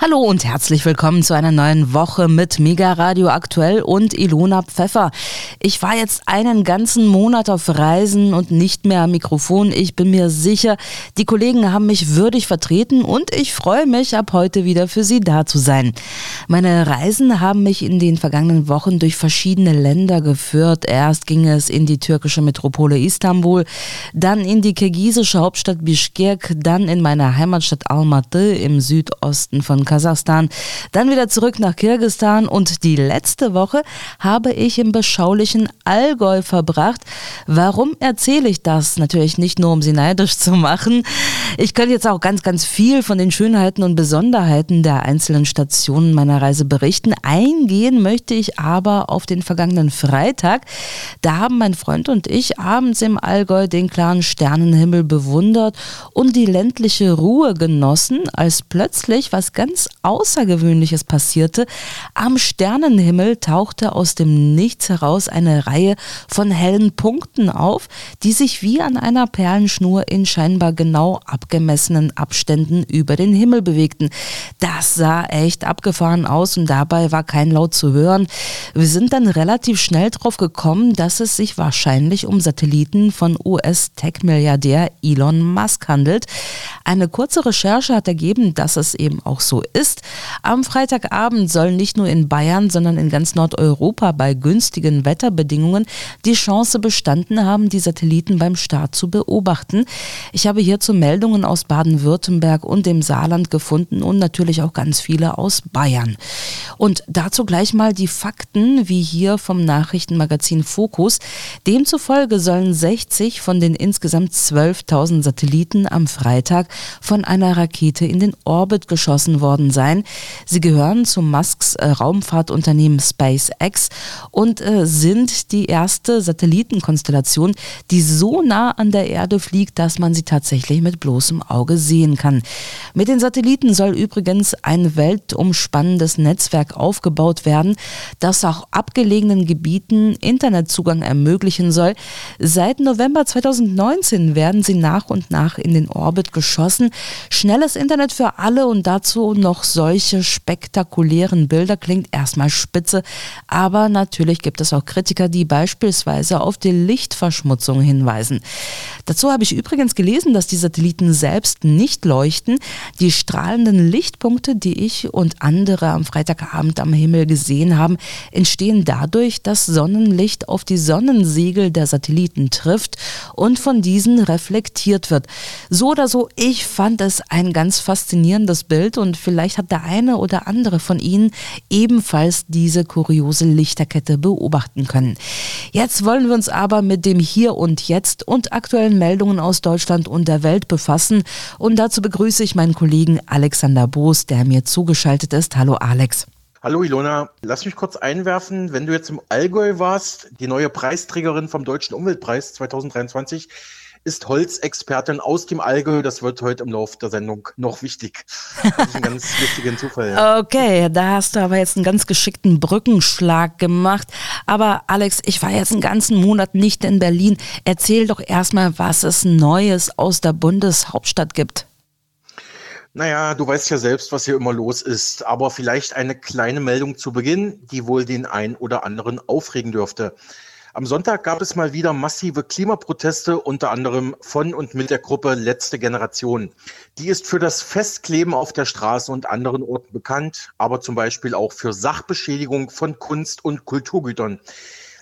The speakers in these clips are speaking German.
Hallo und herzlich willkommen zu einer neuen Woche mit Mega Radio Aktuell und Ilona Pfeffer. Ich war jetzt einen ganzen Monat auf Reisen und nicht mehr am Mikrofon. Ich bin mir sicher, die Kollegen haben mich würdig vertreten und ich freue mich, ab heute wieder für Sie da zu sein. Meine Reisen haben mich in den vergangenen Wochen durch verschiedene Länder geführt. Erst ging es in die türkische Metropole Istanbul, dann in die kirgisische Hauptstadt Bishkek, dann in meine Heimatstadt Almaty im Südosten von Kasachstan, dann wieder zurück nach Kirgistan und die letzte Woche habe ich im beschaulichen Allgäu verbracht. Warum erzähle ich das? Natürlich nicht nur, um Sie neidisch zu machen. Ich könnte jetzt auch ganz, ganz viel von den Schönheiten und Besonderheiten der einzelnen Stationen meiner Reise berichten. Eingehen möchte ich aber auf den vergangenen Freitag. Da haben mein Freund und ich abends im Allgäu den klaren Sternenhimmel bewundert und die ländliche Ruhe genossen, als plötzlich was ganz ganz Außergewöhnliches passierte. Am Sternenhimmel tauchte aus dem Nichts heraus eine Reihe von hellen Punkten auf, die sich wie an einer Perlenschnur in scheinbar genau abgemessenen Abständen über den Himmel bewegten. Das sah echt abgefahren aus und dabei war kein Laut zu hören. Wir sind dann relativ schnell drauf gekommen, dass es sich wahrscheinlich um Satelliten von US-Tech-Milliardär Elon Musk handelt. Eine kurze Recherche hat ergeben, dass es eben auch so ist. Am Freitagabend sollen nicht nur in Bayern, sondern in ganz Nordeuropa bei günstigen Wetterbedingungen die Chance bestanden haben, die Satelliten beim Start zu beobachten. Ich habe hierzu Meldungen aus Baden-Württemberg und dem Saarland gefunden und natürlich auch ganz viele aus Bayern. Und dazu gleich mal die Fakten, wie hier vom Nachrichtenmagazin Focus. Demzufolge sollen 60 von den insgesamt 12.000 Satelliten am Freitag von einer Rakete in den Orbit geschossen worden worden sein. Sie gehören zu Musks äh, Raumfahrtunternehmen SpaceX und äh, sind die erste Satellitenkonstellation, die so nah an der Erde fliegt, dass man sie tatsächlich mit bloßem Auge sehen kann. Mit den Satelliten soll übrigens ein weltumspannendes Netzwerk aufgebaut werden, das auch abgelegenen Gebieten Internetzugang ermöglichen soll. Seit November 2019 werden sie nach und nach in den Orbit geschossen. Schnelles Internet für alle und dazu noch noch solche spektakulären Bilder klingt erstmal spitze, aber natürlich gibt es auch Kritiker, die beispielsweise auf die Lichtverschmutzung hinweisen. Dazu habe ich übrigens gelesen, dass die Satelliten selbst nicht leuchten. Die strahlenden Lichtpunkte, die ich und andere am Freitagabend am Himmel gesehen haben, entstehen dadurch, dass Sonnenlicht auf die Sonnensegel der Satelliten trifft und von diesen reflektiert wird. So oder so, ich fand es ein ganz faszinierendes Bild und vielleicht Vielleicht hat der eine oder andere von Ihnen ebenfalls diese kuriose Lichterkette beobachten können. Jetzt wollen wir uns aber mit dem Hier und Jetzt und aktuellen Meldungen aus Deutschland und der Welt befassen. Und dazu begrüße ich meinen Kollegen Alexander Boos, der mir zugeschaltet ist. Hallo Alex. Hallo Ilona, lass mich kurz einwerfen, wenn du jetzt im Allgäu warst, die neue Preisträgerin vom Deutschen Umweltpreis 2023 ist Holzexpertin aus dem Allgäu. Das wird heute im Laufe der Sendung noch wichtig. Das ist ein ganz lustiger Zufall. Ja. Okay, da hast du aber jetzt einen ganz geschickten Brückenschlag gemacht. Aber Alex, ich war jetzt einen ganzen Monat nicht in Berlin. Erzähl doch erstmal, was es Neues aus der Bundeshauptstadt gibt. Naja, du weißt ja selbst, was hier immer los ist, aber vielleicht eine kleine Meldung zu Beginn, die wohl den einen oder anderen aufregen dürfte. Am Sonntag gab es mal wieder massive Klimaproteste, unter anderem von und mit der Gruppe Letzte Generation. Die ist für das Festkleben auf der Straße und anderen Orten bekannt, aber zum Beispiel auch für Sachbeschädigung von Kunst- und Kulturgütern.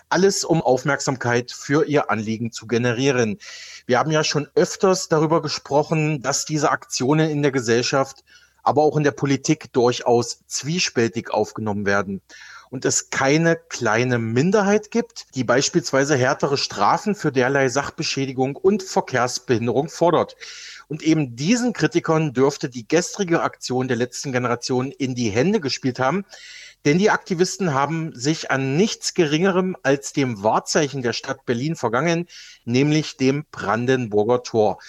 Alles, um Aufmerksamkeit für ihr Anliegen zu generieren. Wir haben ja schon öfters darüber gesprochen, dass diese Aktionen in der Gesellschaft, aber auch in der Politik durchaus zwiespältig aufgenommen werden und es keine kleine Minderheit gibt, die beispielsweise härtere Strafen für derlei Sachbeschädigung und Verkehrsbehinderung fordert. Und eben diesen Kritikern dürfte die gestrige Aktion der letzten Generation in die Hände gespielt haben, denn die Aktivisten haben sich an nichts Geringerem als dem Wahrzeichen der Stadt Berlin vergangen, nämlich dem Brandenburger Tor.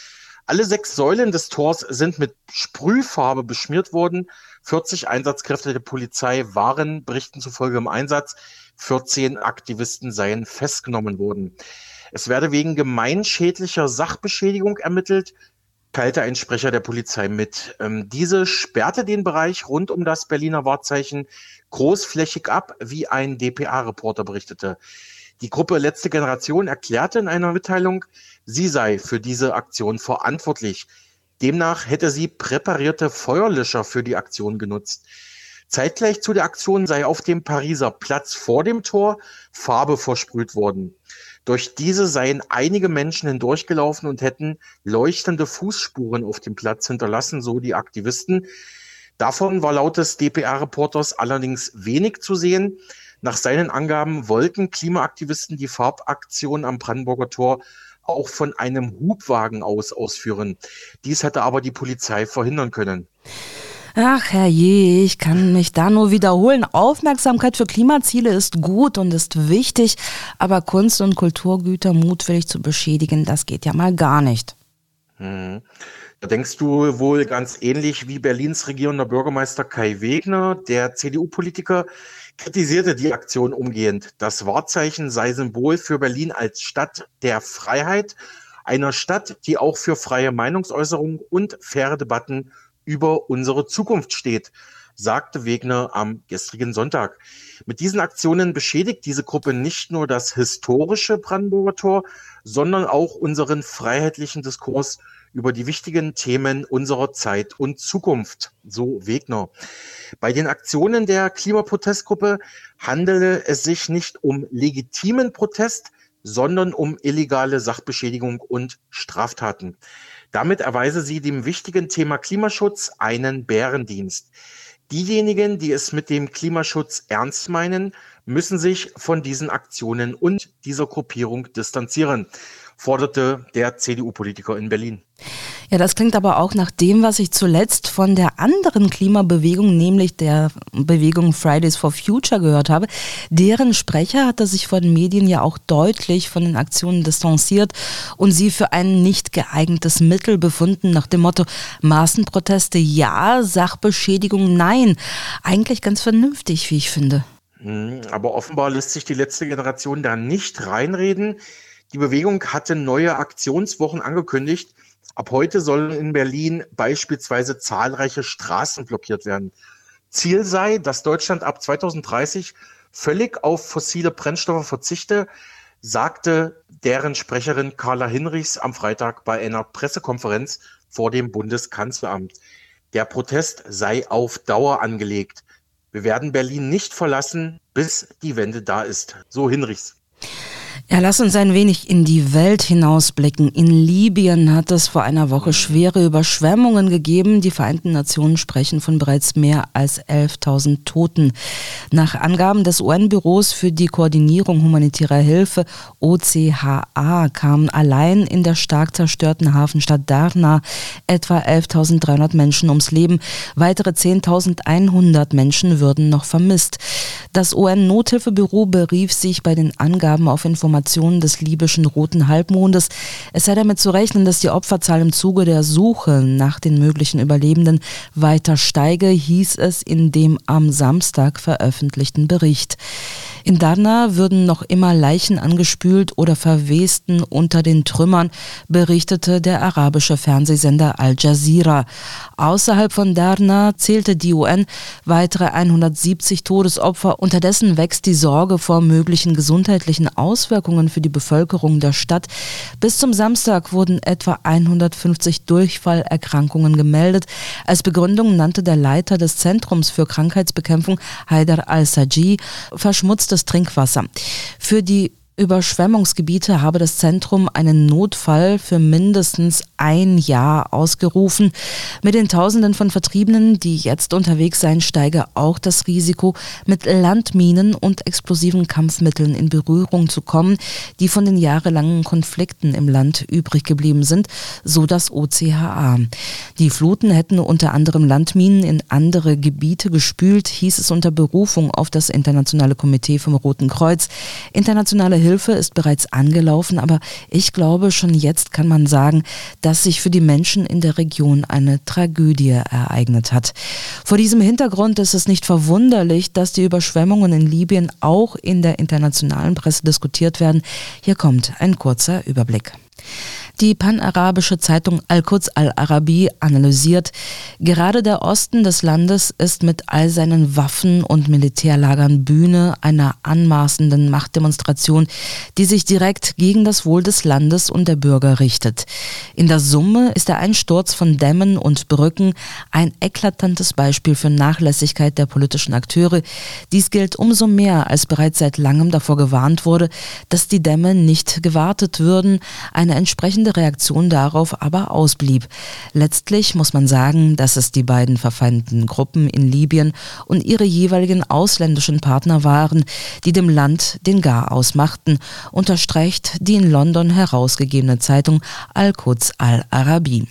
Alle sechs Säulen des Tors sind mit Sprühfarbe beschmiert worden 40 Einsatzkräfte der Polizei waren Berichten zufolge im Einsatz. 14 Aktivisten seien festgenommen worden. Es werde wegen gemeinschädlicher Sachbeschädigung ermittelt. teilte ein Sprecher der Polizei mit. Ähm, diese sperrte den Bereich rund um das Berliner Wahrzeichen großflächig ab, wie ein dpa-Reporter berichtete. Die Gruppe Letzte Generation erklärte in einer Mitteilung, sie sei für diese Aktion verantwortlich. Demnach hätte sie präparierte Feuerlöscher für die Aktion genutzt. Zeitgleich zu der Aktion sei auf dem Pariser Platz vor dem Tor Farbe versprüht worden. Durch diese seien einige Menschen hindurchgelaufen und hätten leuchtende Fußspuren auf dem Platz hinterlassen, so die Aktivisten. Davon war laut des dpa-Reporters allerdings wenig zu sehen. Nach seinen Angaben wollten Klimaaktivisten die Farbaktion am Brandenburger Tor auch von einem Hubwagen aus ausführen. Dies hätte aber die Polizei verhindern können. Ach herrje, ich kann mich da nur wiederholen. Aufmerksamkeit für Klimaziele ist gut und ist wichtig, aber Kunst- und Kulturgüter mutwillig zu beschädigen, das geht ja mal gar nicht. Hm. Da denkst du wohl ganz ähnlich wie Berlins regierender Bürgermeister Kai Wegner, der CDU-Politiker, kritisierte die Aktion umgehend. Das Wahrzeichen sei Symbol für Berlin als Stadt der Freiheit, einer Stadt, die auch für freie Meinungsäußerung und faire Debatten über unsere Zukunft steht, sagte Wegner am gestrigen Sonntag. Mit diesen Aktionen beschädigt diese Gruppe nicht nur das historische Brandenburger Tor, sondern auch unseren freiheitlichen Diskurs über die wichtigen Themen unserer Zeit und Zukunft, so Wegner. Bei den Aktionen der Klimaprotestgruppe handele es sich nicht um legitimen Protest, sondern um illegale Sachbeschädigung und Straftaten. Damit erweise sie dem wichtigen Thema Klimaschutz einen Bärendienst. Diejenigen, die es mit dem Klimaschutz ernst meinen, müssen sich von diesen Aktionen und dieser Gruppierung distanzieren, forderte der CDU-Politiker in Berlin. Ja, das klingt aber auch nach dem, was ich zuletzt von der anderen Klimabewegung, nämlich der Bewegung Fridays for Future gehört habe. Deren Sprecher hatte sich vor den Medien ja auch deutlich von den Aktionen distanziert und sie für ein nicht geeignetes Mittel befunden, nach dem Motto Maßenproteste ja, Sachbeschädigung nein. Eigentlich ganz vernünftig, wie ich finde. Hm, aber offenbar lässt sich die letzte Generation da nicht reinreden. Die Bewegung hatte neue Aktionswochen angekündigt. Ab heute sollen in Berlin beispielsweise zahlreiche Straßen blockiert werden. Ziel sei, dass Deutschland ab 2030 völlig auf fossile Brennstoffe verzichte, sagte deren Sprecherin Carla Hinrichs am Freitag bei einer Pressekonferenz vor dem Bundeskanzleramt. Der Protest sei auf Dauer angelegt. Wir werden Berlin nicht verlassen, bis die Wende da ist. So Hinrichs. Ja, lass uns ein wenig in die Welt hinausblicken. In Libyen hat es vor einer Woche schwere Überschwemmungen gegeben. Die Vereinten Nationen sprechen von bereits mehr als 11.000 Toten. Nach Angaben des UN-Büros für die Koordinierung humanitärer Hilfe OCHA kamen allein in der stark zerstörten Hafenstadt Darna etwa 11.300 Menschen ums Leben. Weitere 10.100 Menschen würden noch vermisst. Das UN-Nothilfebüro berief sich bei den Angaben auf Informationen Informationen des libyschen Roten Halbmondes. Es sei damit zu rechnen, dass die Opferzahl im Zuge der Suche nach den möglichen Überlebenden weiter steige, hieß es in dem am Samstag veröffentlichten Bericht. In Darna würden noch immer Leichen angespült oder verwesten unter den Trümmern, berichtete der arabische Fernsehsender Al Jazeera. Außerhalb von Darna zählte die UN weitere 170 Todesopfer. Unterdessen wächst die Sorge vor möglichen gesundheitlichen Auswirkungen für die Bevölkerung der Stadt. Bis zum Samstag wurden etwa 150 Durchfallerkrankungen gemeldet. Als Begründung nannte der Leiter des Zentrums für Krankheitsbekämpfung, Haidar al-Saji, verschmutzte das Trinkwasser. Für die Überschwemmungsgebiete habe das Zentrum einen Notfall für mindestens ein Jahr ausgerufen. Mit den Tausenden von Vertriebenen, die jetzt unterwegs seien, steige auch das Risiko, mit Landminen und explosiven Kampfmitteln in Berührung zu kommen, die von den jahrelangen Konflikten im Land übrig geblieben sind, so das OCHA. Die Fluten hätten unter anderem Landminen in andere Gebiete gespült, hieß es unter Berufung auf das Internationale Komitee vom Roten Kreuz. Internationale Hilfe ist bereits angelaufen, aber ich glaube, schon jetzt kann man sagen, dass sich für die Menschen in der Region eine Tragödie ereignet hat. Vor diesem Hintergrund ist es nicht verwunderlich, dass die Überschwemmungen in Libyen auch in der internationalen Presse diskutiert werden. Hier kommt ein kurzer Überblick. Die panarabische Zeitung Al-Quds al-Arabi analysiert, gerade der Osten des Landes ist mit all seinen Waffen und Militärlagern Bühne einer anmaßenden Machtdemonstration, die sich direkt gegen das Wohl des Landes und der Bürger richtet. In der Summe ist der Einsturz von Dämmen und Brücken ein eklatantes Beispiel für Nachlässigkeit der politischen Akteure. Dies gilt umso mehr, als bereits seit langem davor gewarnt wurde, dass die Dämme nicht gewartet würden, eine entsprechende entsprechende Reaktion darauf aber ausblieb. Letztlich muss man sagen, dass es die beiden verfeindeten Gruppen in Libyen und ihre jeweiligen ausländischen Partner waren, die dem Land den Gar ausmachten, unterstreicht die in London herausgegebene Zeitung Al-Quds al-Arabi.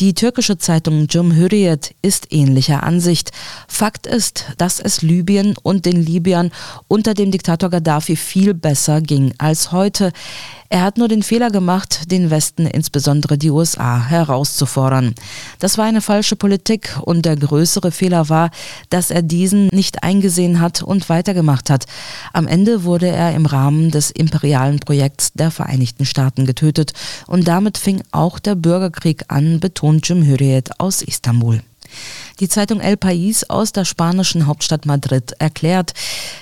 Die türkische Zeitung Cumhuriyet ist ähnlicher Ansicht. Fakt ist, dass es Libyen und den Libyern unter dem Diktator Gaddafi viel besser ging als heute. Er hat nur den Fehler gemacht, den Westen, insbesondere die USA, herauszufordern. Das war eine falsche Politik und der größere Fehler war, dass er diesen nicht eingesehen hat und weitergemacht hat. Am Ende wurde er im Rahmen des imperialen Projekts der Vereinigten Staaten getötet und damit fing auch der Bürgerkrieg an, betont Jim Hürriyet aus Istanbul. Die Zeitung El País aus der spanischen Hauptstadt Madrid erklärt,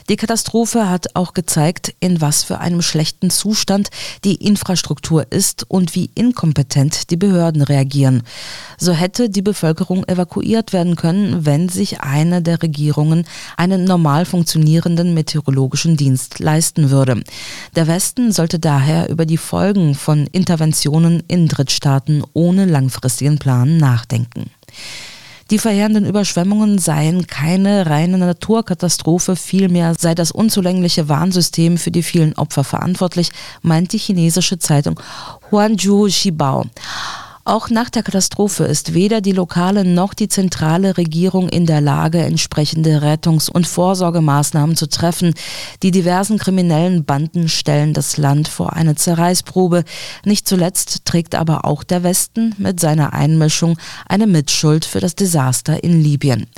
die Katastrophe hat auch gezeigt, in was für einem schlechten Zustand die Infrastruktur ist und wie inkompetent die Behörden reagieren. So hätte die Bevölkerung evakuiert werden können, wenn sich eine der Regierungen einen normal funktionierenden meteorologischen Dienst leisten würde. Der Westen sollte daher über die Folgen von Interventionen in Drittstaaten ohne langfristigen Plan nachdenken. Die verheerenden Überschwemmungen seien keine reine Naturkatastrophe, vielmehr sei das unzulängliche Warnsystem für die vielen Opfer verantwortlich, meint die chinesische Zeitung Huanzhou Xibao. Auch nach der Katastrophe ist weder die lokale noch die zentrale Regierung in der Lage, entsprechende Rettungs- und Vorsorgemaßnahmen zu treffen. Die diversen kriminellen Banden stellen das Land vor eine Zerreißprobe. Nicht zuletzt trägt aber auch der Westen mit seiner Einmischung eine Mitschuld für das Desaster in Libyen.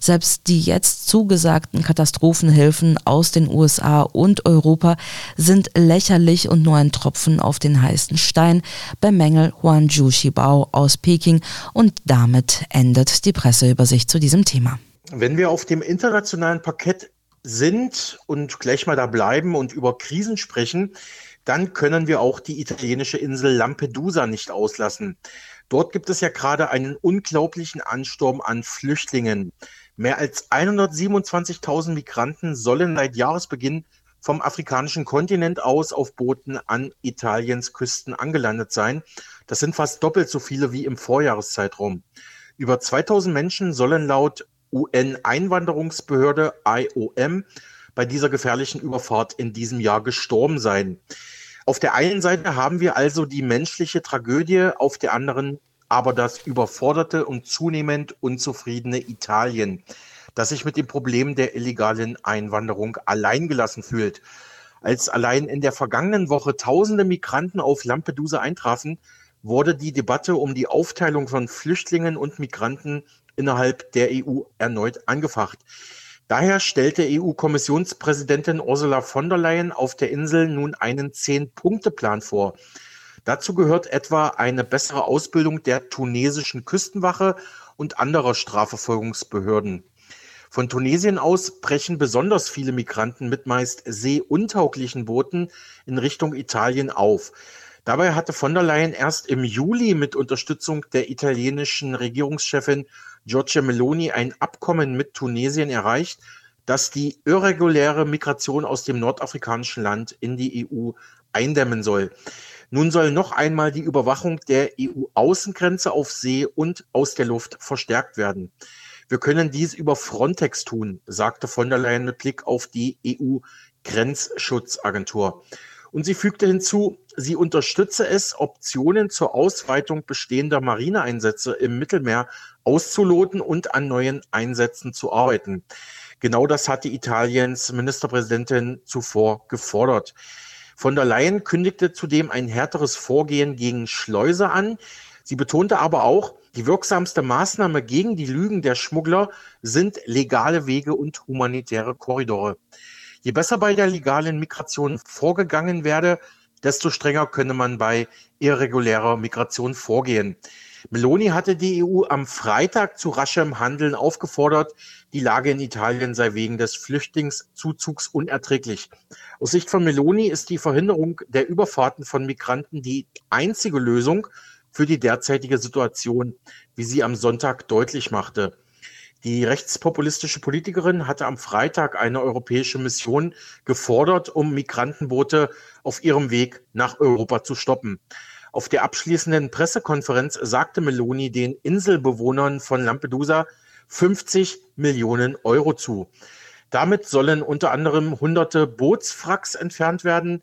Selbst die jetzt zugesagten Katastrophenhilfen aus den USA und Europa sind lächerlich und nur ein Tropfen auf den heißen Stein, bemängelt Huan Jushibao aus Peking und damit endet die Presseübersicht zu diesem Thema. Wenn wir auf dem internationalen Parkett sind und gleich mal da bleiben und über Krisen sprechen, dann können wir auch die italienische Insel Lampedusa nicht auslassen. Dort gibt es ja gerade einen unglaublichen Ansturm an Flüchtlingen. Mehr als 127.000 Migranten sollen seit Jahresbeginn vom afrikanischen Kontinent aus auf Booten an Italiens Küsten angelandet sein. Das sind fast doppelt so viele wie im Vorjahreszeitraum. Über 2000 Menschen sollen laut UN-Einwanderungsbehörde IOM bei dieser gefährlichen Überfahrt in diesem Jahr gestorben sein. Auf der einen Seite haben wir also die menschliche Tragödie, auf der anderen aber das überforderte und zunehmend unzufriedene Italien, das sich mit dem Problem der illegalen Einwanderung alleingelassen fühlt. Als allein in der vergangenen Woche tausende Migranten auf Lampedusa eintrafen, wurde die Debatte um die Aufteilung von Flüchtlingen und Migranten innerhalb der EU erneut angefacht. Daher stellte EU-Kommissionspräsidentin Ursula von der Leyen auf der Insel nun einen Zehn-Punkte-Plan vor, Dazu gehört etwa eine bessere Ausbildung der tunesischen Küstenwache und anderer Strafverfolgungsbehörden. Von Tunesien aus brechen besonders viele Migranten mit meist seeuntauglichen Booten in Richtung Italien auf. Dabei hatte von der Leyen erst im Juli mit Unterstützung der italienischen Regierungschefin Giorgia Meloni ein Abkommen mit Tunesien erreicht, das die irreguläre Migration aus dem nordafrikanischen Land in die EU eindämmen soll. Nun soll noch einmal die Überwachung der EU-Außengrenze auf See und aus der Luft verstärkt werden. Wir können dies über Frontex tun, sagte von der Leyen mit Blick auf die EU-Grenzschutzagentur. Und sie fügte hinzu, sie unterstütze es, Optionen zur Ausweitung bestehender Marineeinsätze im Mittelmeer auszuloten und an neuen Einsätzen zu arbeiten. Genau das hatte Italiens Ministerpräsidentin zuvor gefordert. Von der Leyen kündigte zudem ein härteres Vorgehen gegen Schleuser an. Sie betonte aber auch, die wirksamste Maßnahme gegen die Lügen der Schmuggler sind legale Wege und humanitäre Korridore. Je besser bei der legalen Migration vorgegangen werde, desto strenger könne man bei irregulärer Migration vorgehen. Meloni hatte die EU am Freitag zu raschem Handeln aufgefordert. Die Lage in Italien sei wegen des Flüchtlingszuzugs unerträglich. Aus Sicht von Meloni ist die Verhinderung der Überfahrten von Migranten die einzige Lösung für die derzeitige Situation, wie sie am Sonntag deutlich machte. Die rechtspopulistische Politikerin hatte am Freitag eine europäische Mission gefordert, um Migrantenboote auf ihrem Weg nach Europa zu stoppen. Auf der abschließenden Pressekonferenz sagte Meloni den Inselbewohnern von Lampedusa 50 Millionen Euro zu. Damit sollen unter anderem hunderte Bootswracks entfernt werden,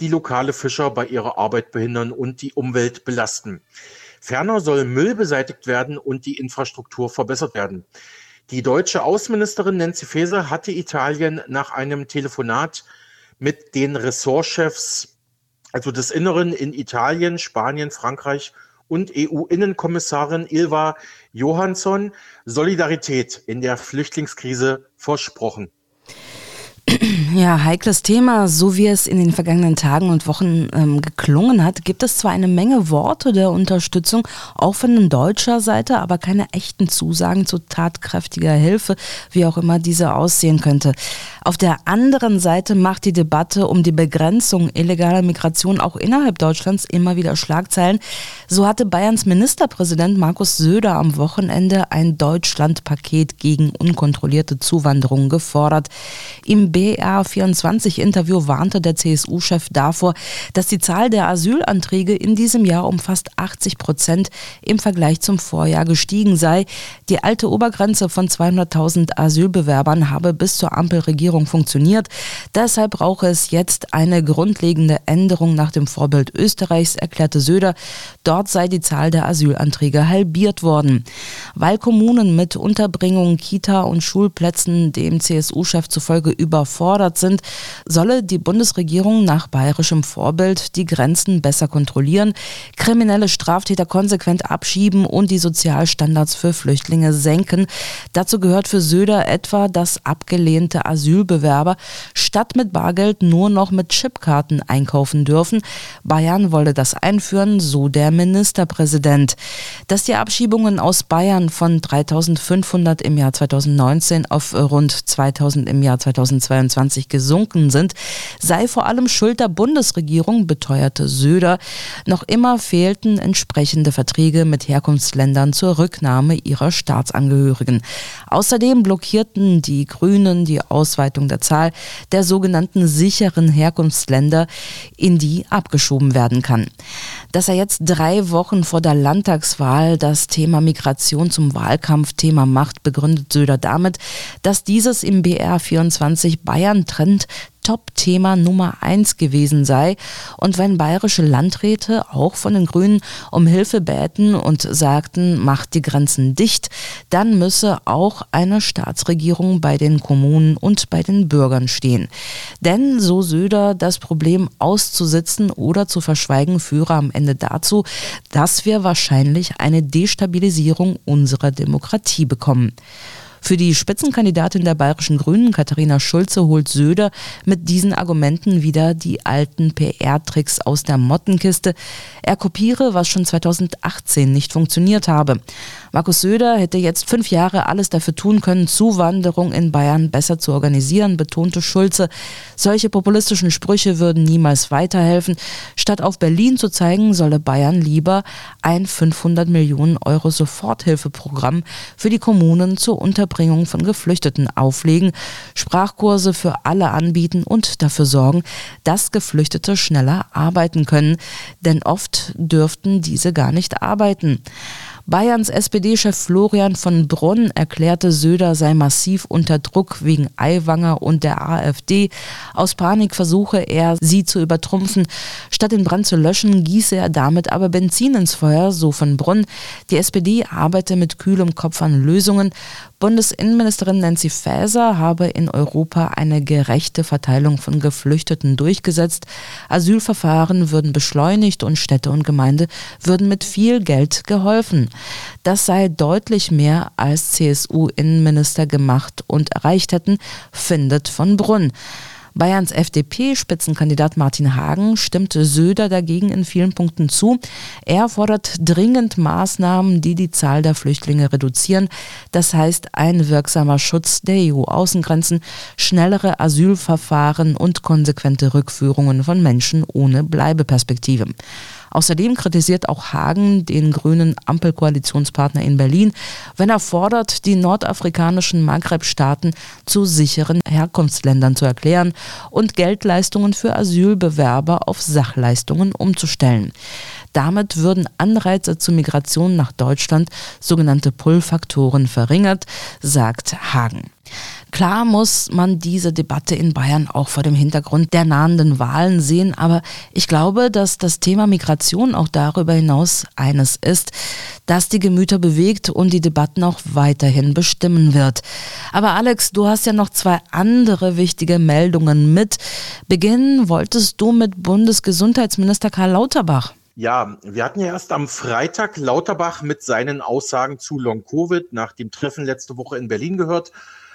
die lokale Fischer bei ihrer Arbeit behindern und die Umwelt belasten. Ferner soll Müll beseitigt werden und die Infrastruktur verbessert werden. Die deutsche Außenministerin Nancy Faeser hatte Italien nach einem Telefonat mit den Ressortchefs also des Inneren in Italien, Spanien, Frankreich und EU-Innenkommissarin Ilva Johansson Solidarität in der Flüchtlingskrise versprochen. Ja, heikles Thema. So wie es in den vergangenen Tagen und Wochen ähm, geklungen hat, gibt es zwar eine Menge Worte der Unterstützung, auch von deutscher Seite, aber keine echten Zusagen zu tatkräftiger Hilfe, wie auch immer diese aussehen könnte. Auf der anderen Seite macht die Debatte um die Begrenzung illegaler Migration auch innerhalb Deutschlands immer wieder Schlagzeilen. So hatte Bayerns Ministerpräsident Markus Söder am Wochenende ein Deutschlandpaket gegen unkontrollierte Zuwanderung gefordert. Im BR24-Interview warnte der CSU-Chef davor, dass die Zahl der Asylanträge in diesem Jahr um fast 80 Prozent im Vergleich zum Vorjahr gestiegen sei. Die alte Obergrenze von 200.000 Asylbewerbern habe bis zur Ampelregierung funktioniert. Deshalb brauche es jetzt eine grundlegende Änderung nach dem Vorbild Österreichs, erklärte Söder. Dort sei die Zahl der Asylanträge halbiert worden. Weil Kommunen mit Unterbringung, Kita und Schulplätzen dem CSU-Chef zufolge über überfordert sind, solle die Bundesregierung nach bayerischem Vorbild die Grenzen besser kontrollieren, kriminelle Straftäter konsequent abschieben und die Sozialstandards für Flüchtlinge senken. Dazu gehört für Söder etwa, dass abgelehnte Asylbewerber statt mit Bargeld nur noch mit Chipkarten einkaufen dürfen. Bayern wolle das einführen, so der Ministerpräsident. Dass die Abschiebungen aus Bayern von 3500 im Jahr 2019 auf rund 2000 im Jahr 2022 2022 gesunken sind, sei vor allem Schuld der Bundesregierung, beteuerte Söder. Noch immer fehlten entsprechende Verträge mit Herkunftsländern zur Rücknahme ihrer Staatsangehörigen. Außerdem blockierten die Grünen die Ausweitung der Zahl der sogenannten sicheren Herkunftsländer, in die abgeschoben werden kann. Dass er jetzt drei Wochen vor der Landtagswahl das Thema Migration zum Wahlkampfthema macht, begründet Söder damit, dass dieses im BR 24 Bayern-Trend Top-Thema Nummer eins gewesen sei. Und wenn bayerische Landräte auch von den Grünen um Hilfe bäten und sagten, macht die Grenzen dicht, dann müsse auch eine Staatsregierung bei den Kommunen und bei den Bürgern stehen. Denn, so Söder, das Problem auszusitzen oder zu verschweigen führe am Ende dazu, dass wir wahrscheinlich eine Destabilisierung unserer Demokratie bekommen. Für die Spitzenkandidatin der bayerischen Grünen, Katharina Schulze, holt Söder mit diesen Argumenten wieder die alten PR-Tricks aus der Mottenkiste. Er kopiere, was schon 2018 nicht funktioniert habe. Markus Söder hätte jetzt fünf Jahre alles dafür tun können, Zuwanderung in Bayern besser zu organisieren, betonte Schulze. Solche populistischen Sprüche würden niemals weiterhelfen. Statt auf Berlin zu zeigen, solle Bayern lieber ein 500 Millionen Euro Soforthilfeprogramm für die Kommunen zur Unterbringung von Geflüchteten auflegen, Sprachkurse für alle anbieten und dafür sorgen, dass Geflüchtete schneller arbeiten können, denn oft dürften diese gar nicht arbeiten. Bayerns SPD-Chef Florian von Brunn erklärte, Söder sei massiv unter Druck wegen Aiwanger und der AfD. Aus Panik versuche er, sie zu übertrumpfen. Statt den Brand zu löschen, gieße er damit aber Benzin ins Feuer, so von Brunn. Die SPD arbeite mit kühlem Kopf an Lösungen. Bundesinnenministerin Nancy Faeser habe in Europa eine gerechte Verteilung von Geflüchteten durchgesetzt. Asylverfahren würden beschleunigt und Städte und Gemeinde würden mit viel Geld geholfen. Das sei deutlich mehr als CSU-Innenminister gemacht und erreicht hätten, findet von Brunn. Bayerns FDP-Spitzenkandidat Martin Hagen stimmte Söder dagegen in vielen Punkten zu. Er fordert dringend Maßnahmen, die die Zahl der Flüchtlinge reduzieren. Das heißt ein wirksamer Schutz der EU-Außengrenzen, schnellere Asylverfahren und konsequente Rückführungen von Menschen ohne Bleibeperspektive. Außerdem kritisiert auch Hagen den grünen Ampelkoalitionspartner in Berlin, wenn er fordert, die nordafrikanischen Maghreb-Staaten zu sicheren Herkunftsländern zu erklären und Geldleistungen für Asylbewerber auf Sachleistungen umzustellen. Damit würden Anreize zur Migration nach Deutschland, sogenannte Pull-Faktoren, verringert, sagt Hagen. Klar muss man diese Debatte in Bayern auch vor dem Hintergrund der nahenden Wahlen sehen, aber ich glaube, dass das Thema Migration auch darüber hinaus eines ist, das die Gemüter bewegt und die Debatten auch weiterhin bestimmen wird. Aber Alex, du hast ja noch zwei andere wichtige Meldungen mit. Beginnen wolltest du mit Bundesgesundheitsminister Karl Lauterbach. Ja, wir hatten ja erst am Freitag Lauterbach mit seinen Aussagen zu Long-Covid nach dem Treffen letzte Woche in Berlin gehört.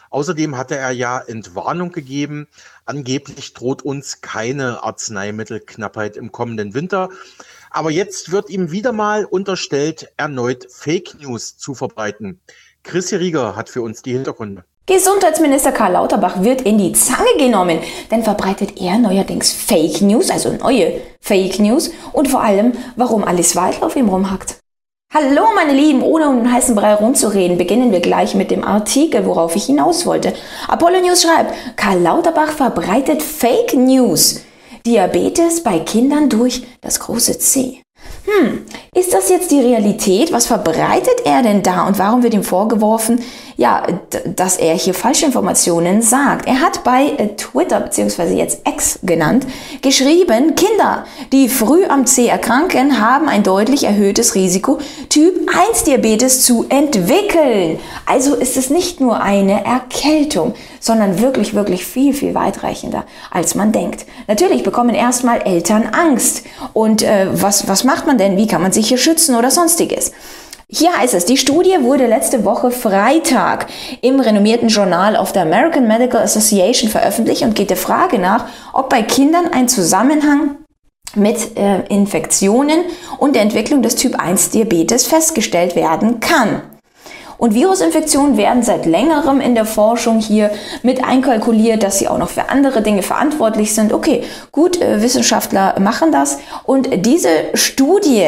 Außerdem hatte er ja Entwarnung gegeben. Angeblich droht uns keine Arzneimittelknappheit im kommenden Winter. Aber jetzt wird ihm wieder mal unterstellt, erneut Fake News zu verbreiten. Chrissy Rieger hat für uns die Hintergründe. Gesundheitsminister Karl Lauterbach wird in die Zange genommen, denn verbreitet er neuerdings Fake News, also neue Fake News und vor allem, warum Alice Weidel auf ihm rumhackt. Hallo meine Lieben, ohne um den heißen Brei rumzureden, beginnen wir gleich mit dem Artikel, worauf ich hinaus wollte. Apollo News schreibt, Karl Lauterbach verbreitet Fake News. Diabetes bei Kindern durch das große C. Hm, ist das jetzt die Realität? Was verbreitet er denn da und warum wird ihm vorgeworfen, ja, dass er hier Falschinformationen sagt. Er hat bei äh, Twitter, beziehungsweise jetzt X genannt, geschrieben, Kinder, die früh am C erkranken, haben ein deutlich erhöhtes Risiko, Typ 1 Diabetes zu entwickeln. Also ist es nicht nur eine Erkältung, sondern wirklich, wirklich viel, viel weitreichender, als man denkt. Natürlich bekommen erstmal Eltern Angst. Und äh, was, was macht man denn? Wie kann man sich hier schützen oder sonstiges? Hier heißt es, die Studie wurde letzte Woche Freitag im renommierten Journal of the American Medical Association veröffentlicht und geht der Frage nach, ob bei Kindern ein Zusammenhang mit äh, Infektionen und der Entwicklung des Typ 1 Diabetes festgestellt werden kann. Und Virusinfektionen werden seit längerem in der Forschung hier mit einkalkuliert, dass sie auch noch für andere Dinge verantwortlich sind. Okay, gut, äh, Wissenschaftler machen das. Und diese Studie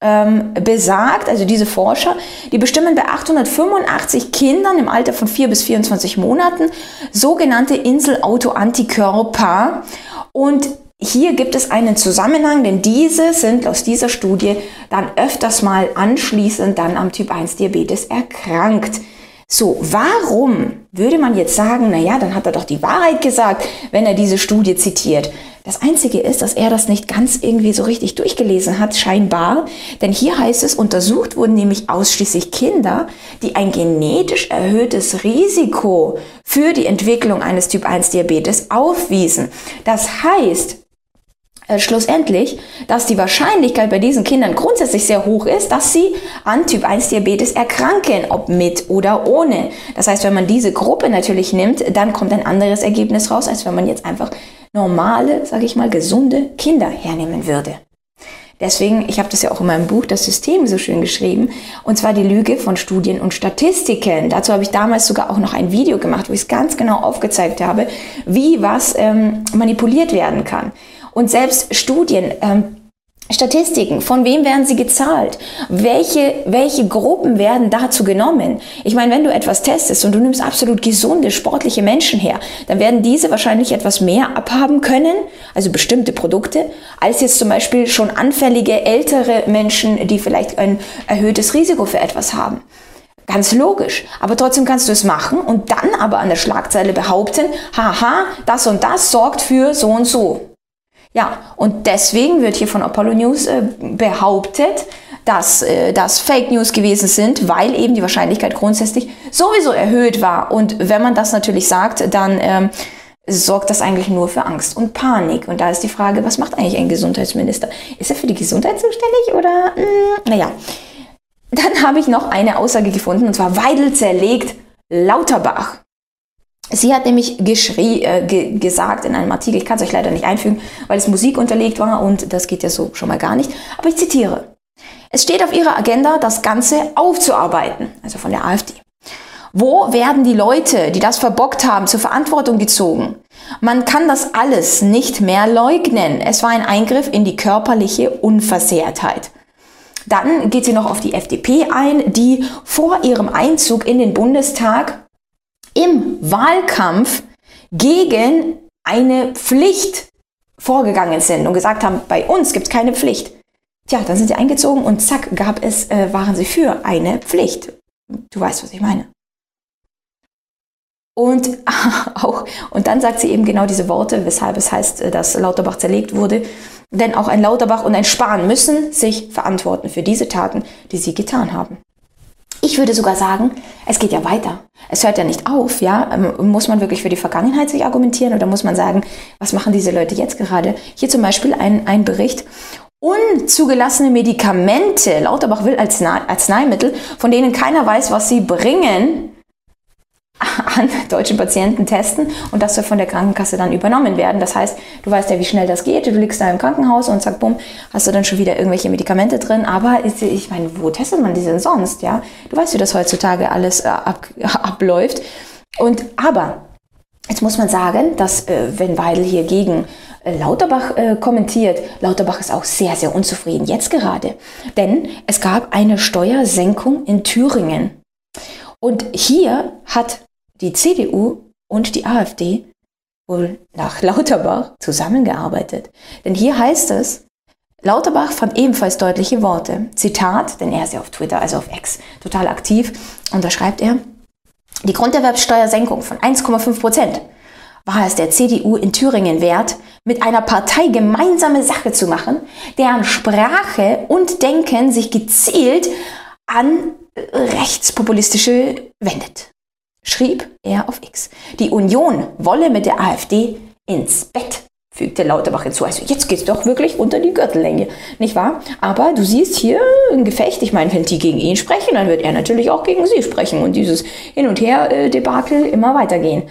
ähm, besagt, also diese Forscher, die bestimmen bei 885 Kindern im Alter von 4 bis 24 Monaten sogenannte Inselauto-Antikörper. Und hier gibt es einen Zusammenhang, denn diese sind aus dieser Studie dann öfters mal anschließend dann am Typ 1 Diabetes erkrankt. So, warum würde man jetzt sagen, na ja, dann hat er doch die Wahrheit gesagt, wenn er diese Studie zitiert? Das Einzige ist, dass er das nicht ganz irgendwie so richtig durchgelesen hat, scheinbar. Denn hier heißt es, untersucht wurden nämlich ausschließlich Kinder, die ein genetisch erhöhtes Risiko für die Entwicklung eines Typ 1 Diabetes aufwiesen. Das heißt, äh, schlussendlich, dass die Wahrscheinlichkeit bei diesen Kindern grundsätzlich sehr hoch ist, dass sie an Typ 1 Diabetes erkranken, ob mit oder ohne. Das heißt, wenn man diese Gruppe natürlich nimmt, dann kommt ein anderes Ergebnis raus, als wenn man jetzt einfach normale, sage ich mal, gesunde Kinder hernehmen würde. Deswegen, ich habe das ja auch in meinem Buch Das System so schön geschrieben, und zwar die Lüge von Studien und Statistiken. Dazu habe ich damals sogar auch noch ein Video gemacht, wo ich es ganz genau aufgezeigt habe, wie was ähm, manipuliert werden kann. Und selbst Studien ähm, Statistiken, von wem werden sie gezahlt? Welche, welche Gruppen werden dazu genommen? Ich meine, wenn du etwas testest und du nimmst absolut gesunde, sportliche Menschen her, dann werden diese wahrscheinlich etwas mehr abhaben können, also bestimmte Produkte, als jetzt zum Beispiel schon anfällige ältere Menschen, die vielleicht ein erhöhtes Risiko für etwas haben. Ganz logisch. Aber trotzdem kannst du es machen und dann aber an der Schlagzeile behaupten, haha, das und das sorgt für so und so. Ja, und deswegen wird hier von Apollo News äh, behauptet, dass äh, das Fake News gewesen sind, weil eben die Wahrscheinlichkeit grundsätzlich sowieso erhöht war. Und wenn man das natürlich sagt, dann ähm, sorgt das eigentlich nur für Angst und Panik. Und da ist die Frage, was macht eigentlich ein Gesundheitsminister? Ist er für die Gesundheit zuständig oder, mh, hm, naja. Dann habe ich noch eine Aussage gefunden, und zwar Weidel zerlegt Lauterbach. Sie hat nämlich geschrie, äh, ge gesagt in einem Artikel, ich kann es euch leider nicht einfügen, weil es Musik unterlegt war und das geht ja so schon mal gar nicht, aber ich zitiere. Es steht auf ihrer Agenda, das Ganze aufzuarbeiten, also von der AfD. Wo werden die Leute, die das verbockt haben, zur Verantwortung gezogen? Man kann das alles nicht mehr leugnen. Es war ein Eingriff in die körperliche Unversehrtheit. Dann geht sie noch auf die FDP ein, die vor ihrem Einzug in den Bundestag im Wahlkampf gegen eine Pflicht vorgegangen sind und gesagt haben, bei uns gibt es keine Pflicht. Tja, dann sind sie eingezogen und zack, gab es, äh, waren sie für eine Pflicht. Du weißt, was ich meine. Und auch, und dann sagt sie eben genau diese Worte, weshalb es heißt, äh, dass Lauterbach zerlegt wurde. Denn auch ein Lauterbach und ein Spahn müssen sich verantworten für diese Taten, die sie getan haben. Ich würde sogar sagen, es geht ja weiter. Es hört ja nicht auf, ja. Ähm, muss man wirklich für die Vergangenheit sich argumentieren oder muss man sagen, was machen diese Leute jetzt gerade? Hier zum Beispiel ein, ein Bericht. Unzugelassene Medikamente, Lauterbach will als Arzneimittel, von denen keiner weiß, was sie bringen, an deutschen Patienten testen und das soll von der Krankenkasse dann übernommen werden. Das heißt, du weißt ja, wie schnell das geht. Du liegst da im Krankenhaus und zack, bumm, hast du dann schon wieder irgendwelche Medikamente drin. Aber ich meine, wo testet man die denn sonst? Ja, du weißt, wie das heutzutage alles äh, ab, abläuft. Und aber Jetzt muss man sagen, dass äh, wenn Weidel hier gegen äh, Lauterbach äh, kommentiert, Lauterbach ist auch sehr, sehr unzufrieden, jetzt gerade. Denn es gab eine Steuersenkung in Thüringen. Und hier hat die CDU und die AfD wohl nach Lauterbach zusammengearbeitet. Denn hier heißt es, Lauterbach fand ebenfalls deutliche Worte. Zitat, denn er ist ja auf Twitter, also auf X, total aktiv. Und da schreibt er, die Grunderwerbsteuersenkung von 1,5 Prozent war es der CDU in Thüringen wert, mit einer Partei gemeinsame Sache zu machen, deren Sprache und Denken sich gezielt an rechtspopulistische wendet schrieb er auf X. Die Union wolle mit der AfD ins Bett, fügte Lauterbach hinzu. Also jetzt geht's doch wirklich unter die Gürtellänge, nicht wahr? Aber du siehst hier ein Gefecht. Ich meine, wenn die gegen ihn sprechen, dann wird er natürlich auch gegen sie sprechen und dieses Hin- und Her-Debakel immer weitergehen.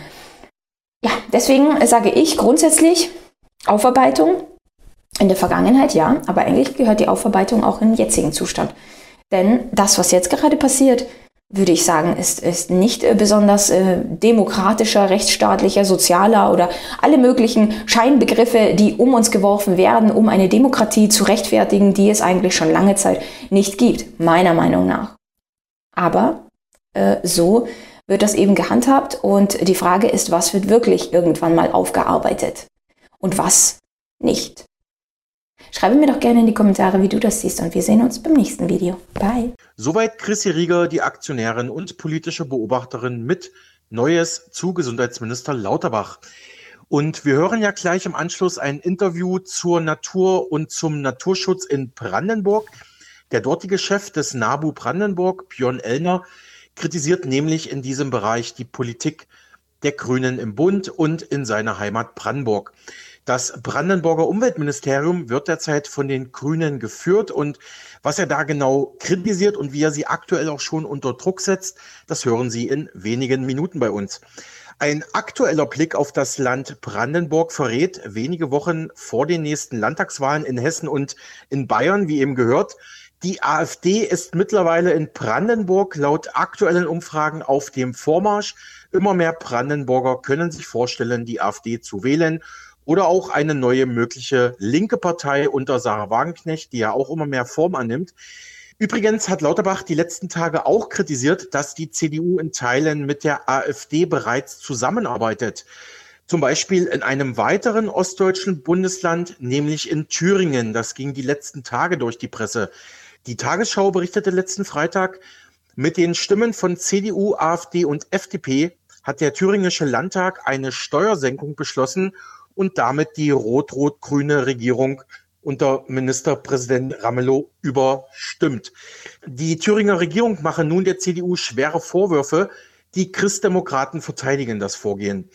Ja, deswegen sage ich grundsätzlich Aufarbeitung in der Vergangenheit, ja, aber eigentlich gehört die Aufarbeitung auch in den jetzigen Zustand. Denn das, was jetzt gerade passiert, würde ich sagen, ist, ist nicht äh, besonders äh, demokratischer, rechtsstaatlicher, sozialer oder alle möglichen Scheinbegriffe, die um uns geworfen werden, um eine Demokratie zu rechtfertigen, die es eigentlich schon lange Zeit nicht gibt, meiner Meinung nach. Aber äh, so wird das eben gehandhabt und die Frage ist, was wird wirklich irgendwann mal aufgearbeitet und was nicht. Schreibe mir doch gerne in die Kommentare, wie du das siehst und wir sehen uns beim nächsten Video. Bye. Soweit Chrissy Rieger, die Aktionärin und politische Beobachterin mit Neues zu Gesundheitsminister Lauterbach. Und wir hören ja gleich im Anschluss ein Interview zur Natur und zum Naturschutz in Brandenburg. Der dortige Chef des NABU Brandenburg, BjörnEllner, kritisiert nämlich in diesem Bereich die Politik der Grünen im Bund und in seiner Heimat Brandenburg. Das Brandenburger Umweltministerium wird derzeit von den Grünen geführt und was er da genau kritisiert und wie er sie aktuell auch schon unter Druck setzt, das hören Sie in wenigen Minuten bei uns. Ein aktueller Blick auf das Land Brandenburg verrät wenige Wochen vor den nächsten Landtagswahlen in Hessen und in Bayern, wie eben gehört, die AfD ist mittlerweile in Brandenburg laut aktuellen Umfragen auf dem Vormarsch. Immer mehr Brandenburger können sich vorstellen, die AfD zu wählen oder auch eine neue mögliche linke Partei unter Sarah Wagenknecht, die ja auch immer mehr Form annimmt. Übrigens hat Lauterbach die letzten Tage auch kritisiert, dass die CDU in Teilen mit der AfD bereits zusammenarbeitet. Zum Beispiel in einem weiteren ostdeutschen Bundesland, nämlich in Thüringen. Das ging die letzten Tage durch die Presse. Die Tagesschau berichtete letzten Freitag, mit den Stimmen von CDU, AfD und FDP hat der thüringische Landtag eine Steuersenkung beschlossen und damit die rot-rot-grüne Regierung unter Ministerpräsident Ramelow überstimmt. Die Thüringer Regierung mache nun der CDU schwere Vorwürfe. Die Christdemokraten verteidigen das Vorgehen.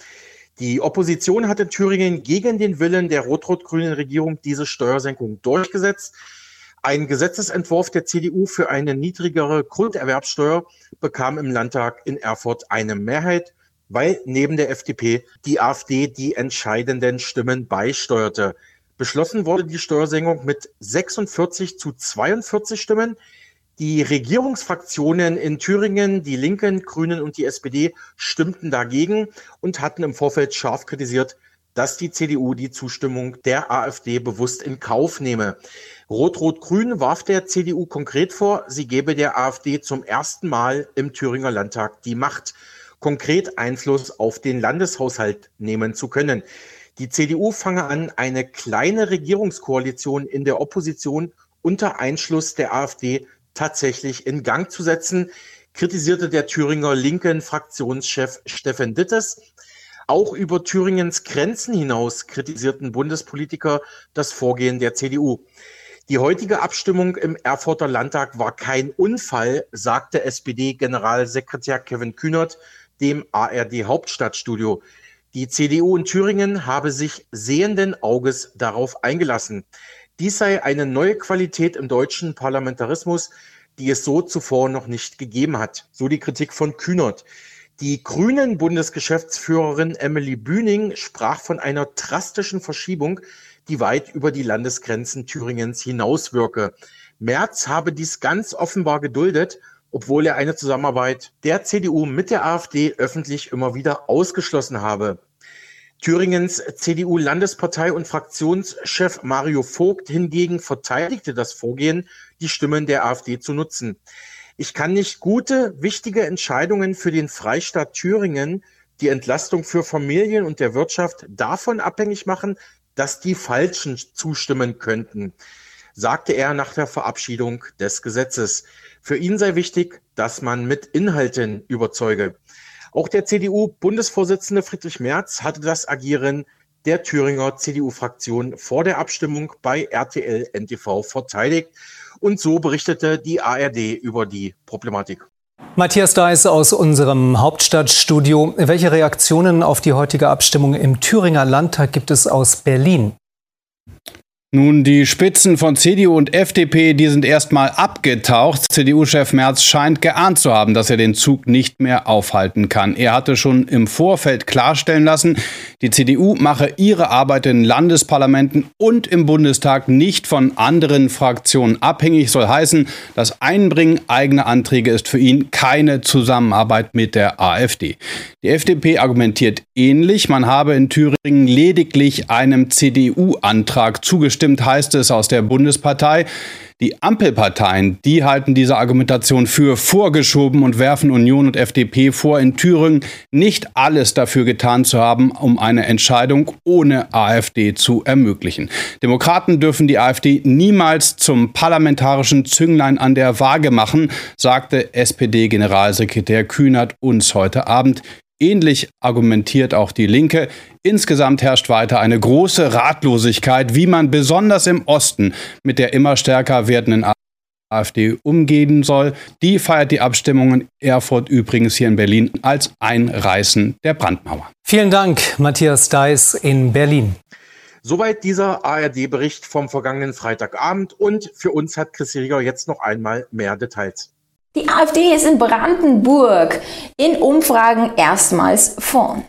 Die Opposition hat in Thüringen gegen den Willen der rot-rot-grünen Regierung diese Steuersenkung durchgesetzt. Ein Gesetzesentwurf der CDU für eine niedrigere Grunderwerbsteuer bekam im Landtag in Erfurt eine Mehrheit weil neben der FDP die AfD die entscheidenden Stimmen beisteuerte. Beschlossen wurde die Steuersenkung mit 46 zu 42 Stimmen. Die Regierungsfraktionen in Thüringen, die Linken, Grünen und die SPD stimmten dagegen und hatten im Vorfeld scharf kritisiert, dass die CDU die Zustimmung der AfD bewusst in Kauf nehme. Rot-Rot-Grün warf der CDU konkret vor, sie gebe der AfD zum ersten Mal im Thüringer Landtag die Macht, konkret Einfluss auf den Landeshaushalt nehmen zu können. Die CDU fange an, eine kleine Regierungskoalition in der Opposition unter Einschluss der AfD tatsächlich in Gang zu setzen, kritisierte der Thüringer linken Fraktionschef Steffen Dittes. Auch über Thüringens Grenzen hinaus kritisierten Bundespolitiker das Vorgehen der CDU. Die heutige Abstimmung im Erfurter Landtag war kein Unfall, sagte SPD-Generalsekretär Kevin Kühnert dem ARD Hauptstadtstudio. Die CDU in Thüringen habe sich sehenden Auges darauf eingelassen. Dies sei eine neue Qualität im deutschen Parlamentarismus, die es so zuvor noch nicht gegeben hat. So die Kritik von Kühnert. Die grünen Bundesgeschäftsführerin Emily Bühning sprach von einer drastischen Verschiebung, die weit über die Landesgrenzen Thüringens hinauswirke. Merz habe dies ganz offenbar geduldet, obwohl er eine Zusammenarbeit der CDU mit der AfD öffentlich immer wieder ausgeschlossen habe. Thüringens CDU-Landespartei und Fraktionschef Mario Vogt hingegen verteidigte das Vorgehen, die Stimmen der AfD zu nutzen. Ich kann nicht gute, wichtige Entscheidungen für den Freistaat Thüringen, die Entlastung für Familien und der Wirtschaft davon abhängig machen, dass die Falschen zustimmen könnten, sagte er nach der Verabschiedung des Gesetzes. Für ihn sei wichtig, dass man mit Inhalten überzeuge. Auch der CDU-Bundesvorsitzende Friedrich Merz hatte das Agieren der Thüringer CDU-Fraktion vor der Abstimmung bei RTL NTV verteidigt. Und so berichtete die ARD über die Problematik. Matthias Deiß aus unserem Hauptstadtstudio. Welche Reaktionen auf die heutige Abstimmung im Thüringer Landtag gibt es aus Berlin? Nun, die Spitzen von CDU und FDP, die sind erstmal abgetaucht. CDU-Chef Merz scheint geahnt zu haben, dass er den Zug nicht mehr aufhalten kann. Er hatte schon im Vorfeld klarstellen lassen, die CDU mache ihre Arbeit in Landesparlamenten und im Bundestag nicht von anderen Fraktionen abhängig. Soll heißen, das Einbringen eigener Anträge ist für ihn keine Zusammenarbeit mit der AfD. Die FDP argumentiert ähnlich. Man habe in Thüringen lediglich einem CDU-Antrag zugestimmt abgestimmt, heißt es aus der Bundespartei. Die Ampelparteien, die halten diese Argumentation für vorgeschoben und werfen Union und FDP vor, in Thüringen nicht alles dafür getan zu haben, um eine Entscheidung ohne AfD zu ermöglichen. Demokraten dürfen die AfD niemals zum parlamentarischen Zünglein an der Waage machen, sagte SPD-Generalsekretär Kühnert uns heute Abend. Ähnlich argumentiert auch die Linke. Insgesamt herrscht weiter eine große Ratlosigkeit, wie man besonders im Osten mit der immer stärker werdenden AfD umgehen soll. Die feiert die Abstimmung in Erfurt übrigens hier in Berlin als Einreißen der Brandmauer. Vielen Dank, Matthias Deiß in Berlin. Soweit dieser ARD-Bericht vom vergangenen Freitagabend und für uns hat Chris Rieger jetzt noch einmal mehr Details. Die AfD ist in Brandenburg in Umfragen erstmals vorn.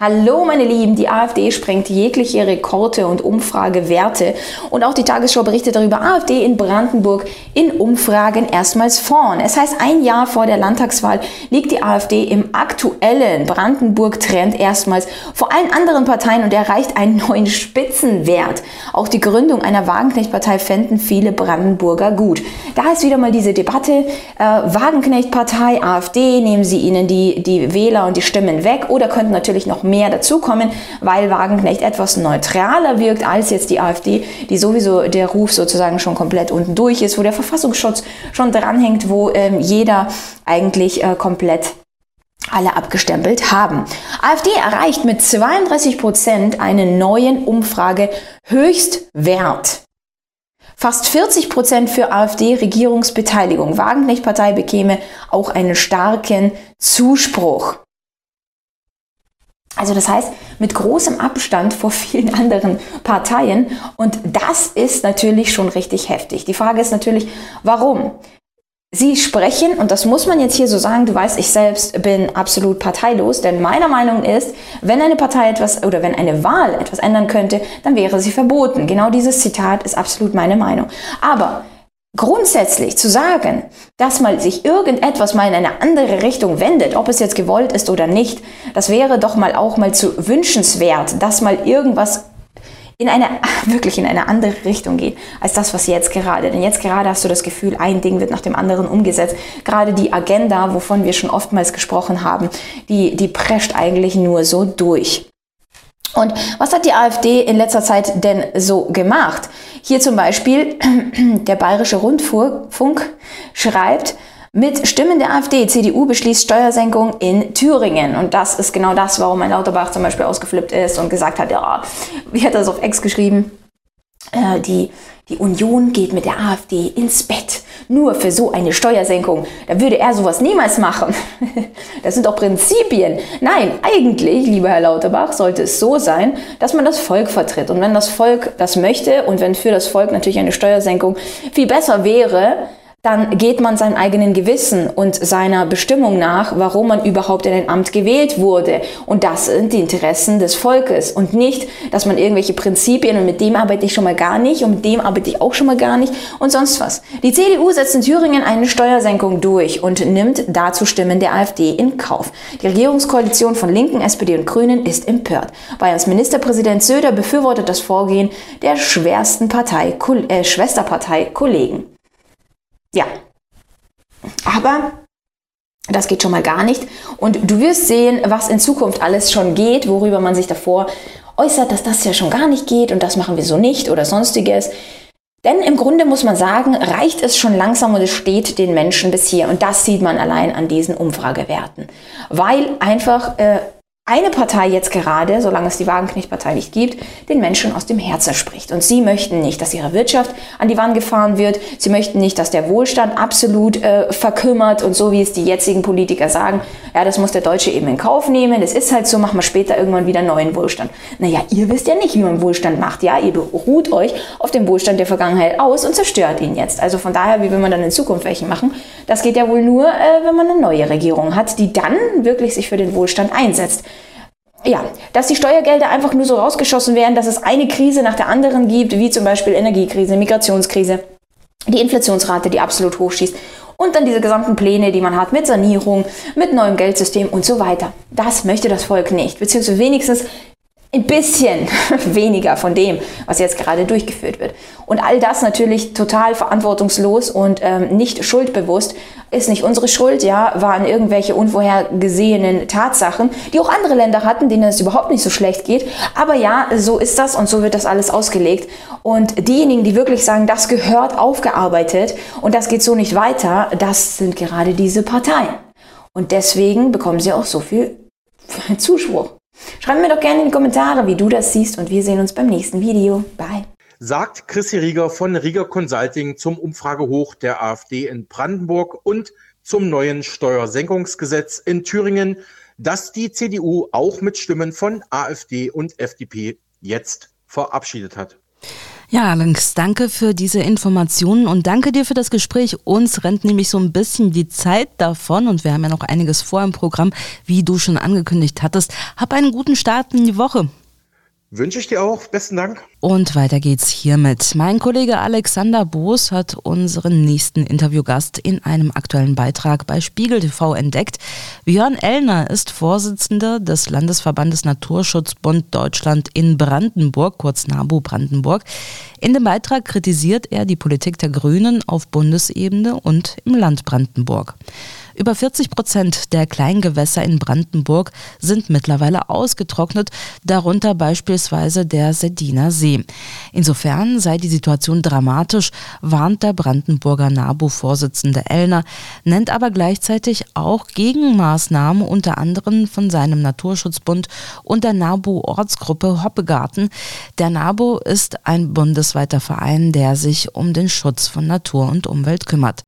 Hallo meine Lieben, die AfD sprengt jegliche Rekorde und Umfragewerte und auch die Tagesschau berichtet darüber, AfD in Brandenburg in Umfragen erstmals vorn. Es heißt, ein Jahr vor der Landtagswahl liegt die AfD im aktuellen Brandenburg-Trend erstmals vor allen anderen Parteien und erreicht einen neuen Spitzenwert. Auch die Gründung einer Wagenknecht-Partei fänden viele Brandenburger gut. Da ist wieder mal diese Debatte, äh, Wagenknecht-Partei, AfD, nehmen sie ihnen die, die Wähler und die Stimmen weg oder könnten natürlich noch mehr dazukommen, weil Wagenknecht etwas neutraler wirkt als jetzt die AfD, die sowieso der Ruf sozusagen schon komplett unten durch ist, wo der Verfassungsschutz schon dranhängt, wo ähm, jeder eigentlich äh, komplett alle abgestempelt haben. AfD erreicht mit 32 Prozent einen neuen Umfrage Höchstwert. Fast 40 Prozent für AfD-Regierungsbeteiligung. Wagenknecht-Partei bekäme auch einen starken Zuspruch. Also das heißt, mit großem Abstand vor vielen anderen Parteien. Und das ist natürlich schon richtig heftig. Die Frage ist natürlich, warum? Sie sprechen, und das muss man jetzt hier so sagen, du weißt, ich selbst bin absolut parteilos, denn meiner Meinung ist, wenn eine Partei etwas oder wenn eine Wahl etwas ändern könnte, dann wäre sie verboten. Genau dieses Zitat ist absolut meine Meinung. Aber grundsätzlich zu sagen, dass mal sich irgendetwas mal in eine andere Richtung wendet, ob es jetzt gewollt ist oder nicht, das wäre doch mal auch mal zu wünschenswert, dass mal irgendwas in eine, wirklich in eine andere Richtung geht, als das, was jetzt gerade. Denn jetzt gerade hast du das Gefühl, ein Ding wird nach dem anderen umgesetzt. Gerade die Agenda, wovon wir schon oftmals gesprochen haben, die, die prescht eigentlich nur so durch. Und was hat die AfD in letzter Zeit denn so gemacht? Hier zum Beispiel der Bayerische Rundfunk schreibt, mit Stimmen der AfD, CDU beschließt Steuersenkung in Thüringen. Und das ist genau das, warum ein Lauterbach zum Beispiel ausgeflippt ist und gesagt hat, ja, wie hat er das auf Ex geschrieben? Äh, die, die Union geht mit der AfD ins Bett. Nur für so eine Steuersenkung. Da würde er sowas niemals machen. Das sind doch Prinzipien. Nein, eigentlich, lieber Herr Lauterbach, sollte es so sein, dass man das Volk vertritt. Und wenn das Volk das möchte und wenn für das Volk natürlich eine Steuersenkung viel besser wäre, dann geht man seinem eigenen Gewissen und seiner Bestimmung nach, warum man überhaupt in ein Amt gewählt wurde. Und das sind die Interessen des Volkes und nicht, dass man irgendwelche Prinzipien und mit dem arbeite ich schon mal gar nicht und mit dem arbeite ich auch schon mal gar nicht und sonst was. Die CDU setzt in Thüringen eine Steuersenkung durch und nimmt dazu Stimmen der AfD in Kauf. Die Regierungskoalition von Linken, SPD und Grünen ist empört. Bayerns Ministerpräsident Söder befürwortet das Vorgehen der schwersten Partei, äh, Schwesterpartei Kollegen. Ja. Aber das geht schon mal gar nicht. Und du wirst sehen, was in Zukunft alles schon geht, worüber man sich davor äußert, dass das ja schon gar nicht geht und das machen wir so nicht oder sonstiges. Denn im Grunde muss man sagen, reicht es schon langsam und es steht den Menschen bis hier. Und das sieht man allein an diesen Umfragewerten. Weil einfach äh, eine Partei jetzt gerade, solange es die Wagenknecht-Partei nicht gibt, den Menschen aus dem Herzen spricht. Und sie möchten nicht, dass ihre Wirtschaft an die Wand gefahren wird. Sie möchten nicht, dass der Wohlstand absolut äh, verkümmert und so wie es die jetzigen Politiker sagen, ja, das muss der Deutsche eben in Kauf nehmen. Das ist halt so, machen wir später irgendwann wieder neuen Wohlstand. Naja, ihr wisst ja nicht, wie man Wohlstand macht. Ja, ihr beruht euch auf dem Wohlstand der Vergangenheit aus und zerstört ihn jetzt. Also von daher, wie will man dann in Zukunft welchen machen? Das geht ja wohl nur, äh, wenn man eine neue Regierung hat, die dann wirklich sich für den Wohlstand einsetzt ja, dass die Steuergelder einfach nur so rausgeschossen werden, dass es eine Krise nach der anderen gibt, wie zum Beispiel Energiekrise, Migrationskrise, die Inflationsrate, die absolut hochschießt und dann diese gesamten Pläne, die man hat mit Sanierung, mit neuem Geldsystem und so weiter. Das möchte das Volk nicht, beziehungsweise wenigstens ein bisschen weniger von dem, was jetzt gerade durchgeführt wird. Und all das natürlich total verantwortungslos und ähm, nicht schuldbewusst. Ist nicht unsere Schuld, ja, waren irgendwelche unvorhergesehenen Tatsachen, die auch andere Länder hatten, denen es überhaupt nicht so schlecht geht. Aber ja, so ist das und so wird das alles ausgelegt. Und diejenigen, die wirklich sagen, das gehört aufgearbeitet und das geht so nicht weiter, das sind gerade diese Parteien. Und deswegen bekommen sie auch so viel Zuspruch. Schreib mir doch gerne in die Kommentare, wie du das siehst und wir sehen uns beim nächsten Video. Bye. Sagt Chrissy Rieger von Rieger Consulting zum Umfragehoch der AfD in Brandenburg und zum neuen Steuersenkungsgesetz in Thüringen, das die CDU auch mit Stimmen von AfD und FDP jetzt verabschiedet hat. Ja, Alex, danke für diese Informationen und danke dir für das Gespräch. Uns rennt nämlich so ein bisschen die Zeit davon und wir haben ja noch einiges vor im Programm, wie du schon angekündigt hattest. Hab einen guten Start in die Woche. Wünsche ich dir auch. Besten Dank. Und weiter geht's hiermit. Mein Kollege Alexander Boos hat unseren nächsten Interviewgast in einem aktuellen Beitrag bei Spiegel TV entdeckt. BjörnEllner ist Vorsitzender des Landesverbandes Naturschutzbund Deutschland in Brandenburg, kurz NABU Brandenburg. In dem Beitrag kritisiert er die Politik der Grünen auf Bundesebene und im Land Brandenburg. Über 40 Prozent der Kleingewässer in Brandenburg sind mittlerweile ausgetrocknet, darunter beispielsweise der Sediner See. Insofern sei die Situation dramatisch, warnt der Brandenburger NABU-VorsitzendeEllner, nennt aber gleichzeitig auch Gegenmaßnahmen unter anderem von seinem Naturschutzbund und der NABU-Ortsgruppe Hoppegarten. Der NABU ist ein bundesweiter Verein, der sich um den Schutz von Natur und Umwelt kümmert.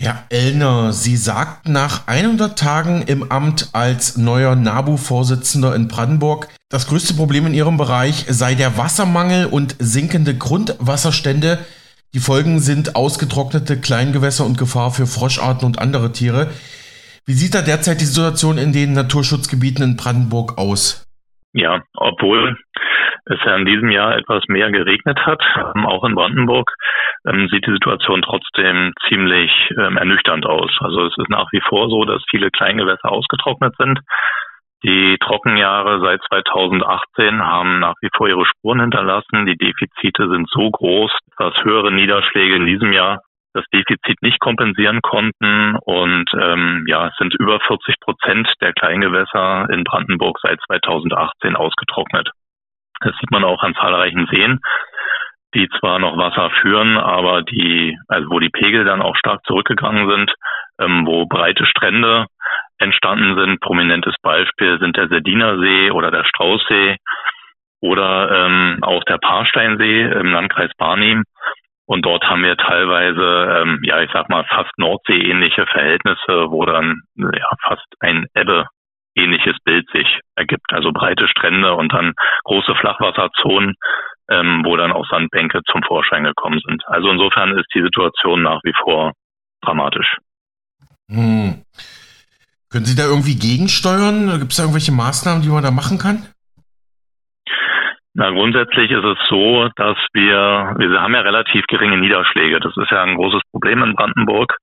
HerrEllner, Sie sagten nach 100 Tagen im Amt als neuer NABU-Vorsitzender in Brandenburg, das größte Problem in Ihrem Bereich sei der Wassermangel und sinkende Grundwasserstände. Die Folgen sind ausgetrocknete Kleingewässer und Gefahr für Froscharten und andere Tiere. Wie sieht da derzeit die Situation in den Naturschutzgebieten in Brandenburg aus? Ja, obwohl es ja in diesem Jahr etwas mehr geregnet hat, ähm, auch in Brandenburg, ähm, sieht die Situation trotzdem ziemlich ähm, ernüchternd aus. Also es ist nach wie vor so, dass viele Kleingewässer ausgetrocknet sind. Die Trockenjahre seit 2018 haben nach wie vor ihre Spuren hinterlassen. Die Defizite sind so groß, dass höhere Niederschläge in diesem Jahr das Defizit nicht kompensieren konnten. Und ähm, ja, es sind über 40 Prozent der Kleingewässer in Brandenburg seit 2018 ausgetrocknet. Das sieht man auch an zahlreichen Seen, die zwar noch Wasser führen, aber die, also wo die Pegel dann auch stark zurückgegangen sind, ähm, wo breite Strände entstanden sind. Prominentes Beispiel sind der Serdiner See oder der Straußsee oder ähm, auch der Paarsteinsee im Landkreis Barnim. Und dort haben wir teilweise, ähm, ja, ich sag mal, fast Nordsee-ähnliche Verhältnisse, wo dann ja, fast ein Ebbe-ähnliches Bild sich ergibt. Also breite Strände und dann große Flachwasserzonen, ähm, wo dann auch Sandbänke zum Vorschein gekommen sind. Also insofern ist die Situation nach wie vor dramatisch. Hm. Können Sie da irgendwie gegensteuern? Gibt es da irgendwelche Maßnahmen, die man da machen kann? Na, grundsätzlich ist es so, dass wir, wir haben ja relativ geringe Niederschläge. Das ist ja ein großes Problem in Brandenburg.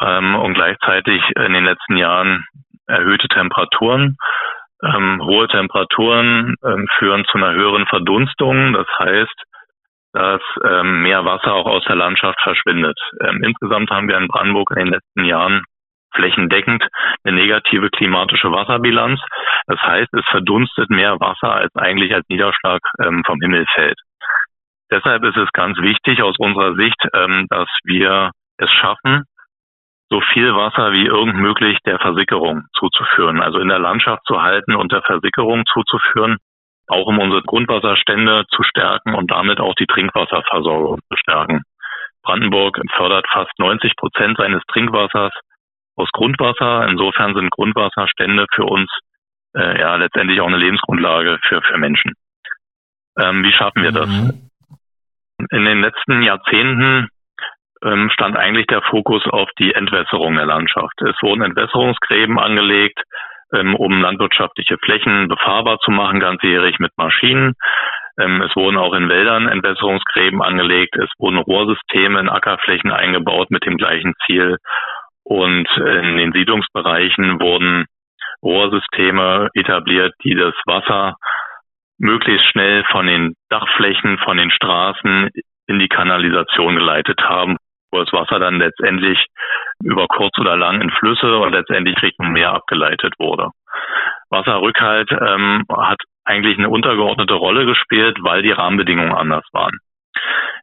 Ähm, und gleichzeitig in den letzten Jahren erhöhte Temperaturen. Ähm, hohe Temperaturen ähm, führen zu einer höheren Verdunstung. Das heißt, dass ähm, mehr Wasser auch aus der Landschaft verschwindet. Ähm, insgesamt haben wir in Brandenburg in den letzten Jahren flächendeckend eine negative klimatische Wasserbilanz. Das heißt, es verdunstet mehr Wasser, als eigentlich als Niederschlag ähm, vom Himmel fällt. Deshalb ist es ganz wichtig aus unserer Sicht, ähm, dass wir es schaffen, so viel Wasser wie irgend möglich der Versickerung zuzuführen, also in der Landschaft zu halten und der Versickerung zuzuführen, auch um unsere Grundwasserstände zu stärken und damit auch die Trinkwasserversorgung zu stärken. Brandenburg fördert fast 90 Prozent seines Trinkwassers aus Grundwasser. Insofern sind Grundwasserstände für uns äh, ja letztendlich auch eine Lebensgrundlage für, für Menschen. Ähm, wie schaffen wir das? Mhm. In den letzten Jahrzehnten ähm, stand eigentlich der Fokus auf die Entwässerung der Landschaft. Es wurden Entwässerungsgräben angelegt, ähm, um landwirtschaftliche Flächen befahrbar zu machen, ganzjährig mit Maschinen. Ähm, es wurden auch in Wäldern Entwässerungsgräben angelegt. Es wurden Rohrsysteme in Ackerflächen eingebaut mit dem gleichen Ziel. Und in den Siedlungsbereichen wurden Rohrsysteme etabliert, die das Wasser möglichst schnell von den Dachflächen, von den Straßen in die Kanalisation geleitet haben, wo das Wasser dann letztendlich über kurz oder lang in Flüsse und letztendlich Richtung Meer abgeleitet wurde. Wasserrückhalt ähm, hat eigentlich eine untergeordnete Rolle gespielt, weil die Rahmenbedingungen anders waren.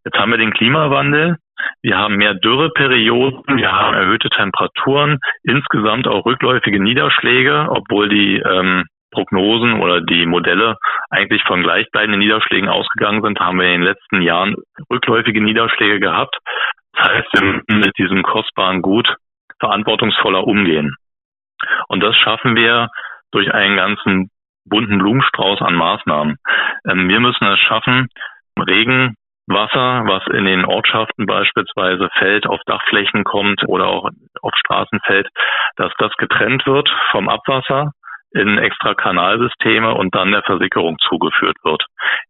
Jetzt haben wir den Klimawandel, wir haben mehr Dürreperioden, wir haben erhöhte Temperaturen, insgesamt auch rückläufige Niederschläge, obwohl die ähm, Prognosen oder die Modelle eigentlich von gleichbleibenden Niederschlägen ausgegangen sind, haben wir in den letzten Jahren rückläufige Niederschläge gehabt. Das heißt, wir müssen mit diesem kostbaren Gut verantwortungsvoller umgehen. Und das schaffen wir durch einen ganzen bunten Blumenstrauß an Maßnahmen. Ähm, wir müssen es schaffen, Regen Wasser, was in den Ortschaften beispielsweise fällt, auf Dachflächen kommt oder auch auf Straßen fällt, dass das getrennt wird vom Abwasser in extra Kanalsysteme und dann der Versickerung zugeführt wird.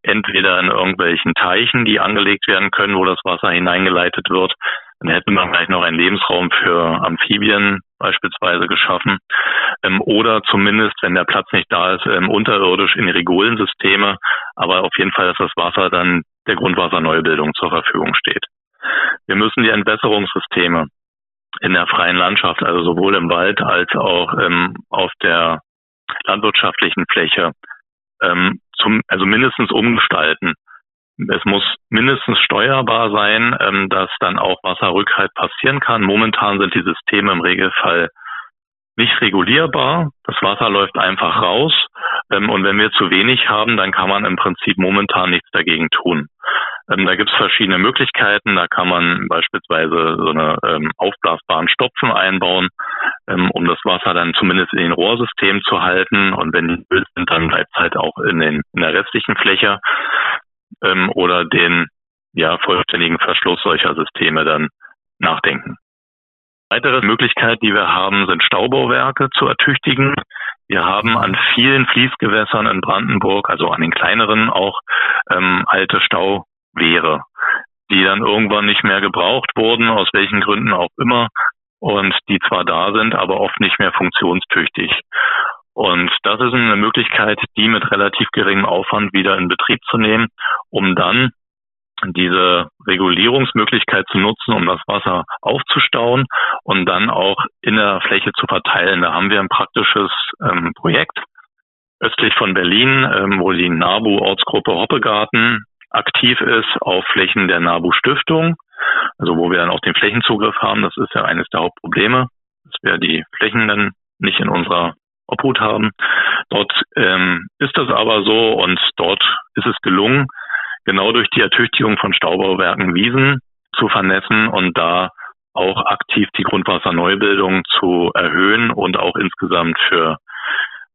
Entweder in irgendwelchen Teichen, die angelegt werden können, wo das Wasser hineingeleitet wird. Dann hätte man vielleicht noch einen Lebensraum für Amphibien beispielsweise geschaffen. Ähm, oder zumindest, wenn der Platz nicht da ist, ähm, unterirdisch in Rigolensysteme. Aber auf jeden Fall, dass das Wasser dann der Grundwasserneubildung zur Verfügung steht. Wir müssen die Entwässerungssysteme in der freien Landschaft, also sowohl im Wald als auch ähm, auf der landwirtschaftlichen Fläche, ähm, zum, also mindestens umgestalten. Es muss mindestens steuerbar sein, ähm, dass dann auch Wasserrückhalt passieren kann. Momentan sind die Systeme im Regelfall nicht regulierbar. Das Wasser läuft einfach raus. Ähm, und wenn wir zu wenig haben, dann kann man im Prinzip momentan nichts dagegen tun. Ähm, da gibt es verschiedene Möglichkeiten. Da kann man beispielsweise so eine ähm, aufblasbaren Stopfen einbauen, ähm, um das Wasser dann zumindest in den Rohrsystemen zu halten. Und wenn die Öl sind, dann bleibt es halt auch in, den, in der restlichen Fläche. Ähm, oder den ja, vollständigen Verschluss solcher Systeme dann nachdenken. Weitere Möglichkeit, die wir haben, sind Staubauwerke zu ertüchtigen. Wir haben an vielen Fließgewässern in Brandenburg, also an den kleineren auch, ähm, alte Stauwehre, die dann irgendwann nicht mehr gebraucht wurden, aus welchen Gründen auch immer, und die zwar da sind, aber oft nicht mehr funktionstüchtig. Und das ist eine Möglichkeit, die mit relativ geringem Aufwand wieder in Betrieb zu nehmen, um dann diese Regulierungsmöglichkeit zu nutzen, um das Wasser aufzustauen und dann auch in der Fläche zu verteilen. Da haben wir ein praktisches ähm, Projekt östlich von Berlin, ähm, wo die NABU-Ortsgruppe Hoppegarten aktiv ist auf Flächen der NABU-Stiftung, also wo wir dann auch den Flächenzugriff haben. Das ist ja eines der Hauptprobleme, dass wir die Flächen dann nicht in unserer Obhut haben. Dort ähm, ist das aber so und dort ist es gelungen, genau durch die Ertüchtigung von Staubauwerken Wiesen zu vernetzen und da auch aktiv die Grundwasserneubildung zu erhöhen und auch insgesamt für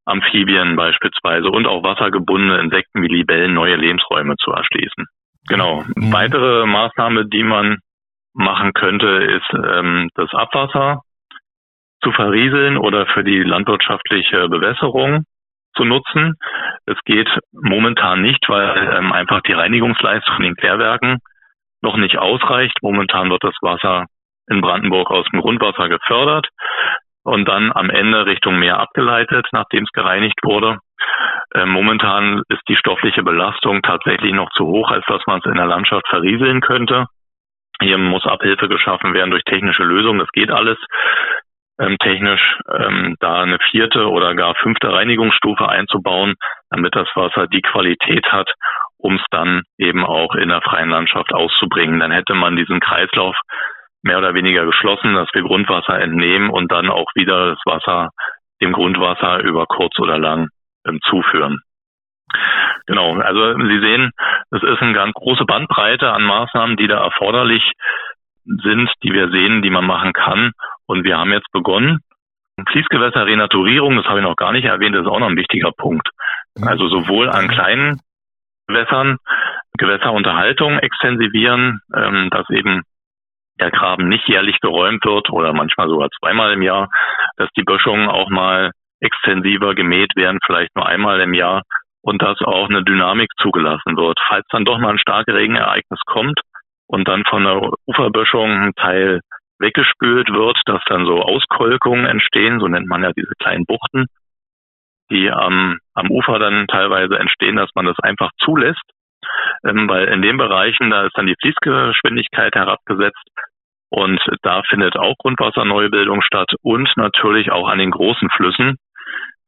Amphibien beispielsweise und auch wassergebundene Insekten wie Libellen neue Lebensräume zu erschließen. Genau. Mhm. Weitere Maßnahme, die man machen könnte, ist ähm, das Abwasser zu verrieseln oder für die landwirtschaftliche Bewässerung zu nutzen. Es geht momentan nicht, weil ähm, einfach die Reinigungsleistung in den Klärwerken noch nicht ausreicht. Momentan wird das Wasser in Brandenburg aus dem Grundwasser gefördert und dann am Ende Richtung Meer abgeleitet, nachdem es gereinigt wurde. Ähm, momentan ist die stoffliche Belastung tatsächlich noch zu hoch, als dass man es in der Landschaft verrieseln könnte. Hier muss Abhilfe geschaffen werden durch technische Lösungen. Das geht alles ähm, technisch, ähm, da eine vierte oder gar fünfte Reinigungsstufe einzubauen, damit das Wasser die Qualität hat, um es dann eben auch in der freien Landschaft auszubringen. Dann hätte man diesen Kreislauf mehr oder weniger geschlossen, dass wir Grundwasser entnehmen und dann auch wieder das Wasser dem Grundwasser über kurz oder lang zuführen. Genau, also Sie sehen, es ist eine ganz große Bandbreite an Maßnahmen, die da erforderlich sind, die wir sehen, die man machen kann. Und wir haben jetzt begonnen. Fließgewässerrenaturierung, das habe ich noch gar nicht erwähnt, das ist auch noch ein wichtiger Punkt. Mhm. Also sowohl an kleinen Gewässern Gewässerunterhaltung extensivieren, ähm, dass eben der Graben nicht jährlich geräumt wird oder manchmal sogar zweimal im Jahr, dass die Böschungen auch mal extensiver gemäht werden, vielleicht nur einmal im Jahr und dass auch eine Dynamik zugelassen wird. Falls dann doch mal ein starkes Regenereignis kommt und dann von der Uferböschung ein Teil weggespült wird, dass dann so Auskolkungen entstehen, so nennt man ja diese kleinen Buchten, die am, am Ufer dann teilweise entstehen, dass man das einfach zulässt, ähm, weil in den Bereichen, da ist dann die Fließgeschwindigkeit herabgesetzt und da findet auch Grundwasserneubildung statt und natürlich auch an den großen Flüssen,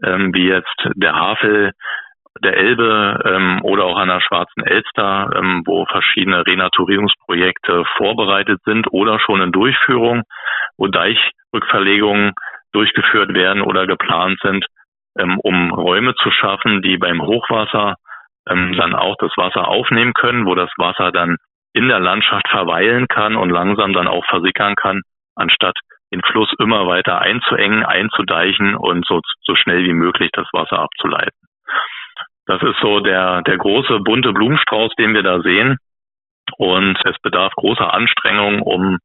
ähm, wie jetzt der Havel, der Elbe ähm, oder auch an der Schwarzen Elster, ähm, wo verschiedene Renaturierungsprojekte vorbereitet sind oder schon in Durchführung, wo Deichrückverlegungen durchgeführt werden oder geplant sind, ähm, um Räume zu schaffen, die beim Hochwasser ähm, dann auch das Wasser aufnehmen können, wo das Wasser dann in der Landschaft verweilen kann und langsam dann auch versickern kann, anstatt den Fluss immer weiter einzuengen, einzudeichen und so, so schnell wie möglich das Wasser abzuleiten. Das ist so der, der große bunte Blumenstrauß, den wir da sehen. Und es bedarf großer Anstrengung, um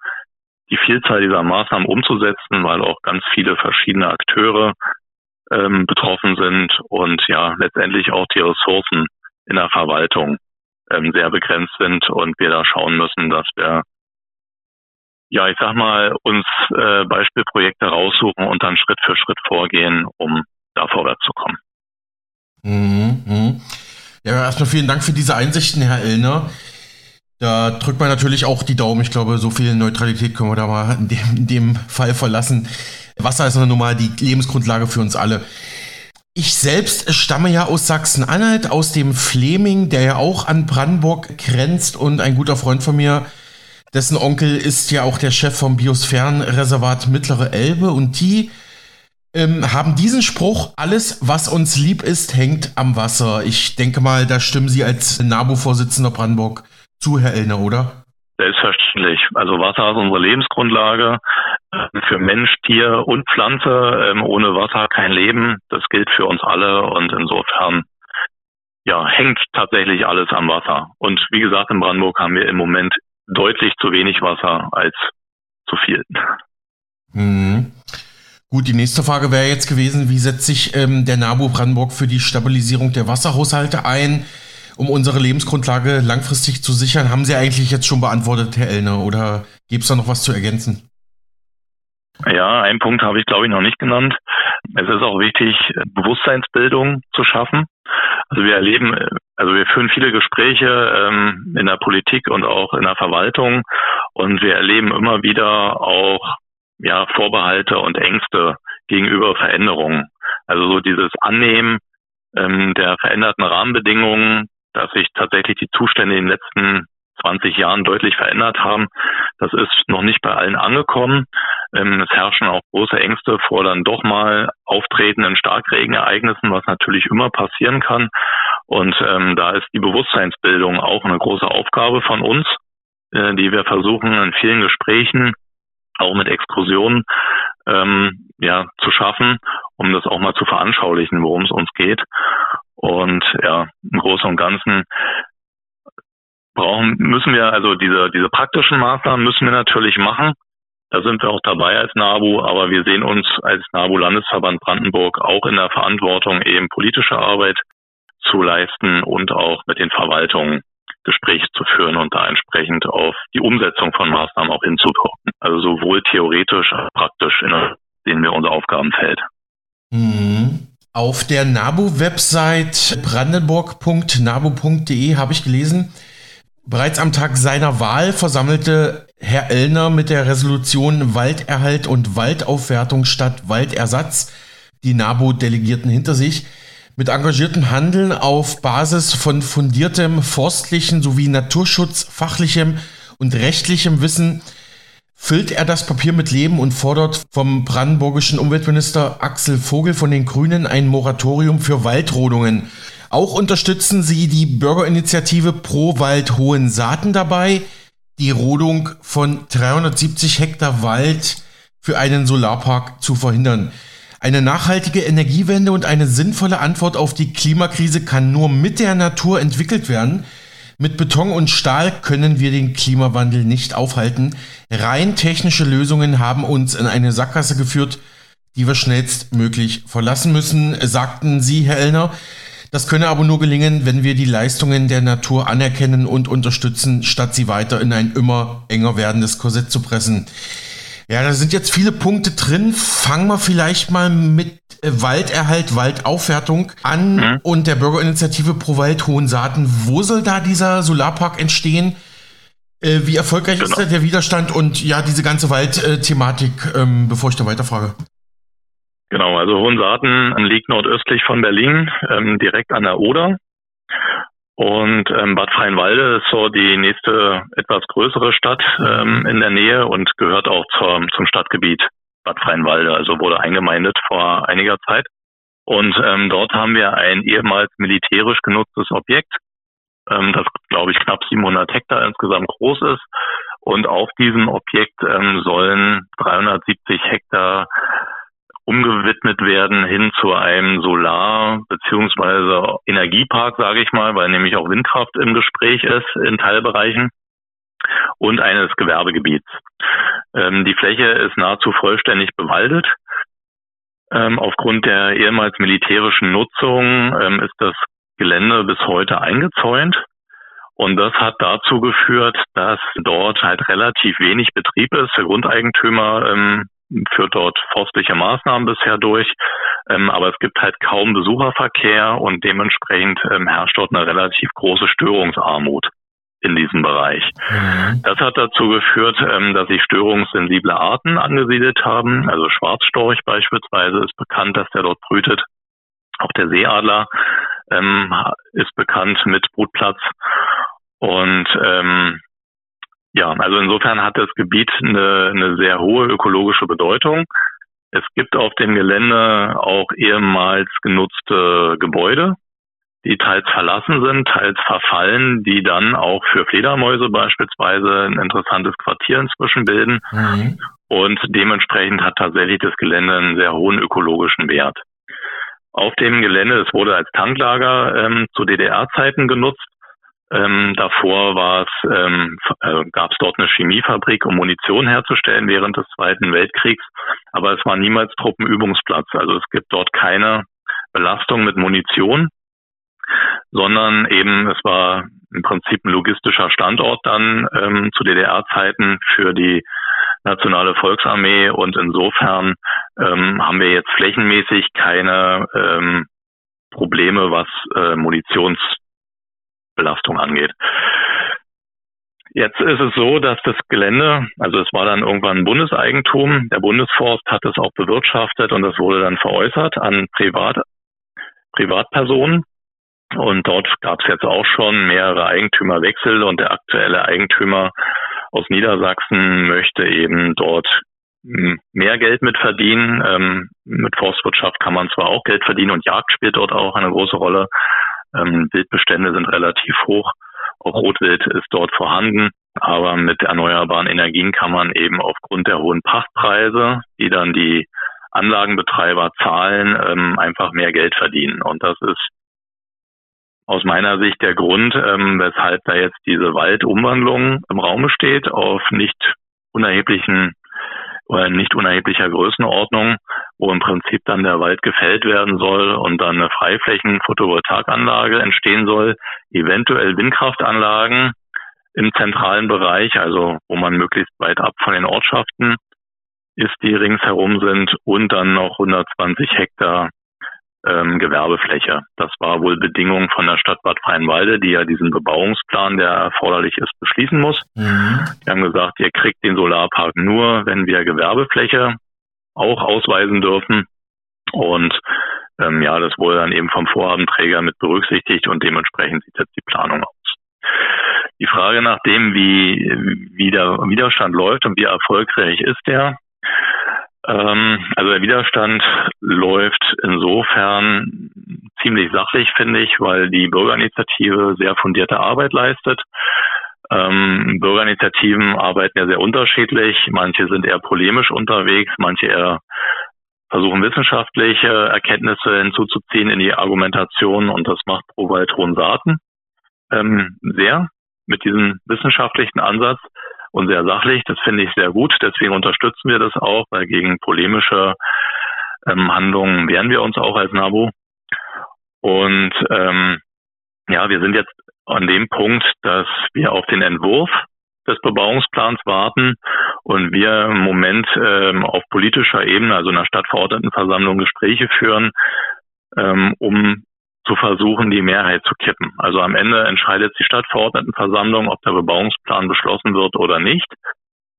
die Vielzahl dieser Maßnahmen umzusetzen, weil auch ganz viele verschiedene Akteure ähm, betroffen sind und ja letztendlich auch die Ressourcen in der Verwaltung ähm, sehr begrenzt sind und wir da schauen müssen, dass wir ja, ich sag mal, uns äh, Beispielprojekte raussuchen und dann Schritt für Schritt vorgehen, um da vorwärts zu kommen. Mhm, mhm. Ja, erstmal vielen Dank für diese Einsichten, Herr Illner. Da drückt man natürlich auch die Daumen. Ich glaube, so viel Neutralität können wir da mal in dem, in dem Fall verlassen. Wasser ist nun mal die Lebensgrundlage für uns alle. Ich selbst stamme ja aus Sachsen-Anhalt, aus dem Fleming, der ja auch an Brandenburg grenzt und ein guter Freund von mir, dessen Onkel ist ja auch der Chef vom Biosphärenreservat Mittlere Elbe und die ähm, haben diesen Spruch, alles, was uns lieb ist, hängt am Wasser. Ich denke mal, da stimmen Sie als NABU-Vorsitzender Brandenburg zu, Herr Elner, oder? Selbstverständlich. Also Wasser ist unsere Lebensgrundlage äh, für Mensch, Tier und Pflanze. Ähm, ohne Wasser kein Leben. Das gilt für uns alle und insofern ja, hängt tatsächlich alles am Wasser. Und wie gesagt, in Brandenburg haben wir im Moment deutlich zu wenig Wasser als zu viel. Mhm. Gut, die nächste Frage wäre jetzt gewesen, wie setzt sich ähm, der NABU Brandenburg für die Stabilisierung der Wasserhaushalte ein, um unsere Lebensgrundlage langfristig zu sichern? Haben Sie eigentlich jetzt schon beantwortet, HerrEllner, oder gibt es da noch was zu ergänzen? Ja, einen Punkt habe ich, glaube ich, noch nicht genannt. Es ist auch wichtig, Bewusstseinsbildung zu schaffen. Also wir erleben, also wir führen viele Gespräche ähm, in der Politik und auch in der Verwaltung und wir erleben immer wieder auch ja, Vorbehalte und Ängste gegenüber Veränderungen. Also so dieses Annehmen ähm, der veränderten Rahmenbedingungen, dass sich tatsächlich die Zustände in den letzten 20 Jahren deutlich verändert haben. Das ist noch nicht bei allen angekommen. Ähm, es herrschen auch große Ängste vor dann doch mal auftretenden Starkregenereignissen, was natürlich immer passieren kann. Und ähm, da ist die Bewusstseinsbildung auch eine große Aufgabe von uns, äh, die wir versuchen in vielen Gesprächen auch mit Exkursionen ähm, ja, zu schaffen, um das auch mal zu veranschaulichen, worum es uns geht. Und ja, im Großen und Ganzen brauchen, müssen wir also diese, diese praktischen Maßnahmen müssen wir natürlich machen. Da sind wir auch dabei als NABU, aber wir sehen uns als NABU Landesverband Brandenburg auch in der Verantwortung, eben politische Arbeit zu leisten und auch mit den Verwaltungen Gespräche zu führen und da entsprechend auf die Umsetzung von Maßnahmen auch hinzuwirken. Also sowohl theoretisch als praktisch, in denen wir unser Aufgabenfeld. Mhm. Auf der NABU-Website brandenburg.nabu.de habe ich gelesen, bereits am Tag seiner Wahl versammelte HerrEllner mit der Resolution Walderhalt und Waldaufwertung statt Waldersatz die NABU-Delegierten hinter sich mit engagiertem Handeln auf Basis von fundiertem forstlichen sowie naturschutzfachlichem und rechtlichem Wissen füllt er das Papier mit Leben und fordert vom brandenburgischen Umweltminister Axel Vogel von den Grünen ein Moratorium für Waldrodungen. Auch unterstützen sie die Bürgerinitiative Pro Wald Hohensaaten dabei, die Rodung von 370 Hektar Wald für einen Solarpark zu verhindern. Eine nachhaltige Energiewende und eine sinnvolle Antwort auf die Klimakrise kann nur mit der Natur entwickelt werden. Mit Beton und Stahl können wir den Klimawandel nicht aufhalten. Rein technische Lösungen haben uns in eine Sackgasse geführt, die wir schnellstmöglich verlassen müssen, sagten Sie, HerrEllner. Das könne aber nur gelingen, wenn wir die Leistungen der Natur anerkennen und unterstützen, statt sie weiter in ein immer enger werdendes Korsett zu pressen. Ja, da sind jetzt viele Punkte drin. Fangen wir vielleicht mal mit äh, Walderhalt, Waldaufwertung an mhm. und der Bürgerinitiative Pro Wald Hohensaaten. Wo soll da dieser Solarpark entstehen? Äh, wie erfolgreich genau. ist der Widerstand und ja, diese ganze Waldthematik, ähm, bevor ich da weiterfrage? Genau, also Hohensaaten liegt nordöstlich von Berlin, ähm, direkt an der Oder. Und ähm, Bad Freienwalde ist so die nächste etwas größere Stadt ähm, in der Nähe und gehört auch zur, zum Stadtgebiet Bad Freienwalde, also wurde eingemeindet vor einiger Zeit. Und ähm, dort haben wir ein ehemals militärisch genutztes Objekt, ähm, das glaube ich knapp 700 Hektar insgesamt groß ist. Und auf diesem Objekt ähm, sollen 370 Hektar umgewidmet werden hin zu einem Solar- beziehungsweise Energiepark, sage ich mal, weil nämlich auch Windkraft im Gespräch ist in Teilbereichen und eines Gewerbegebiets. Ähm, die Fläche ist nahezu vollständig bewaldet. Ähm, aufgrund der ehemals militärischen Nutzung ähm, ist das Gelände bis heute eingezäunt. Und das hat dazu geführt, dass dort halt relativ wenig Betrieb ist. Der Grundeigentümer ähm, führt dort forstliche Maßnahmen bisher durch, ähm, aber es gibt halt kaum Besucherverkehr und dementsprechend ähm, herrscht dort eine relativ große Störungsarmut in diesem Bereich. Mhm. Das hat dazu geführt, ähm, dass sich störungssensible Arten angesiedelt haben. Also Schwarzstorch beispielsweise ist bekannt, dass der dort brütet. Auch der Seeadler ähm, ist bekannt mit Brutplatz. Und ähm, ja, also insofern hat das Gebiet eine, eine sehr hohe ökologische Bedeutung. Es gibt auf dem Gelände auch ehemals genutzte Gebäude, die teils verlassen sind, teils verfallen, die dann auch für Fledermäuse beispielsweise ein interessantes Quartier inzwischen bilden. Mhm. Und dementsprechend hat tatsächlich das Gelände einen sehr hohen ökologischen Wert. auf dem Gelände. Es wurde als Tanklager ähm, zu DDR-Zeiten genutzt. Ähm, davor war es, ähm, äh, gab es dort eine Chemiefabrik, um Munition herzustellen während des Zweiten Weltkriegs, aber es war niemals Truppenübungsplatz. Also es gibt dort keine Belastung mit Munition, sondern eben es war im Prinzip ein logistischer Standort dann ähm, zu DDR-Zeiten für die nationale Volksarmee und insofern ähm, haben wir jetzt flächenmäßig keine ähm, Probleme, was äh, Munitions Belastung angeht. Jetzt ist es so, dass das Gelände, also es war dann irgendwann Bundeseigentum, der Bundesforst hat es auch bewirtschaftet und das wurde dann veräußert an Privat, Privatpersonen. Und dort gab es jetzt auch schon mehrere Eigentümerwechsel und der aktuelle Eigentümer aus Niedersachsen möchte eben dort mehr Geld mit verdienen. Ähm, mit Forstwirtschaft kann man zwar auch Geld verdienen und Jagd spielt dort auch eine große Rolle, ähm, Wildbestände sind relativ hoch. Auch Rotwild ist dort vorhanden. Aber mit erneuerbaren Energien kann man eben aufgrund der hohen Pachtpreise, die dann die Anlagenbetreiber zahlen, ähm, einfach mehr Geld verdienen. Und das ist aus meiner Sicht der Grund, ähm, weshalb da jetzt diese Waldumwandlung im Raume steht auf nicht unerheblichen nicht unerheblicher Größenordnung, wo im Prinzip dann der Wald gefällt werden soll und dann eine Freiflächen-Photovoltaikanlage entstehen soll, eventuell Windkraftanlagen im zentralen Bereich, also wo man möglichst weit ab von den Ortschaften ist, die ringsherum sind und dann noch 120 Hektar ähm, Gewerbefläche. Das war wohl Bedingung von der Stadt Bad Freienwalde, die ja diesen Bebauungsplan, der erforderlich ist, beschließen muss. Mhm. Die haben gesagt, ihr kriegt den Solarpark nur, wenn wir Gewerbefläche auch ausweisen dürfen. Und ähm, ja, das wurde dann eben vom Vorhabenträger mit berücksichtigt und dementsprechend sieht jetzt die Planung aus. Die Frage nach dem, wie, wie der Widerstand läuft und wie erfolgreich ist der, also der Widerstand läuft insofern ziemlich sachlich, finde ich, weil die Bürgerinitiative sehr fundierte Arbeit leistet. Ähm, Bürgerinitiativen arbeiten ja sehr unterschiedlich. Manche sind eher polemisch unterwegs, manche eher versuchen wissenschaftliche Erkenntnisse hinzuzuziehen in die Argumentation und das macht Provald Hohensaaten ähm, sehr mit diesem wissenschaftlichen Ansatz und sehr sachlich. Das finde ich sehr gut. Deswegen unterstützen wir das auch, weil gegen polemische ähm, Handlungen wehren wir uns auch als NABU. Und ähm, ja, wir sind jetzt an dem Punkt, dass wir auf den Entwurf des Bebauungsplans warten und wir im Moment ähm, auf politischer Ebene, also in der Stadtverordnetenversammlung, Gespräche führen, ähm, um zu versuchen, die Mehrheit zu kippen. Also am Ende entscheidet die Stadtverordnetenversammlung, ob der Bebauungsplan beschlossen wird oder nicht.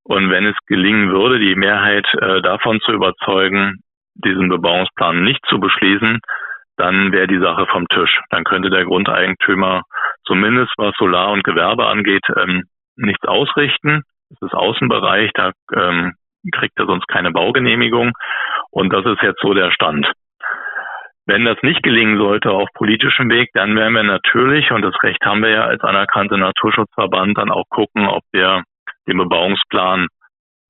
Und wenn es gelingen würde, die Mehrheit äh, davon zu überzeugen, diesen Bebauungsplan nicht zu beschließen, dann wäre die Sache vom Tisch. Dann könnte der Grundeigentümer zumindest was Solar und Gewerbe angeht, ähm, nichts ausrichten. Das ist Außenbereich, da ähm, kriegt er sonst keine Baugenehmigung. Und das ist jetzt so der Stand. Wenn das nicht gelingen sollte auf politischem Weg, dann werden wir natürlich, und das Recht haben wir ja als anerkannte Naturschutzverband, dann auch gucken, ob wir den Bebauungsplan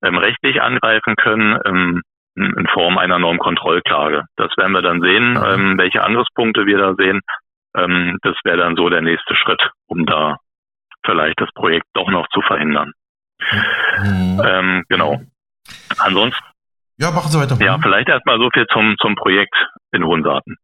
ähm, rechtlich angreifen können ähm, in Form einer Normkontrollklage. Das werden wir dann sehen, mhm. ähm, welche Angriffspunkte wir da sehen. Ähm, das wäre dann so der nächste Schritt, um da vielleicht das Projekt doch noch zu verhindern. Mhm. Ähm, genau. Ansonsten ja, machen Sie weiter. Ja, vielleicht erstmal so viel zum, zum Projekt in Hohensaaten.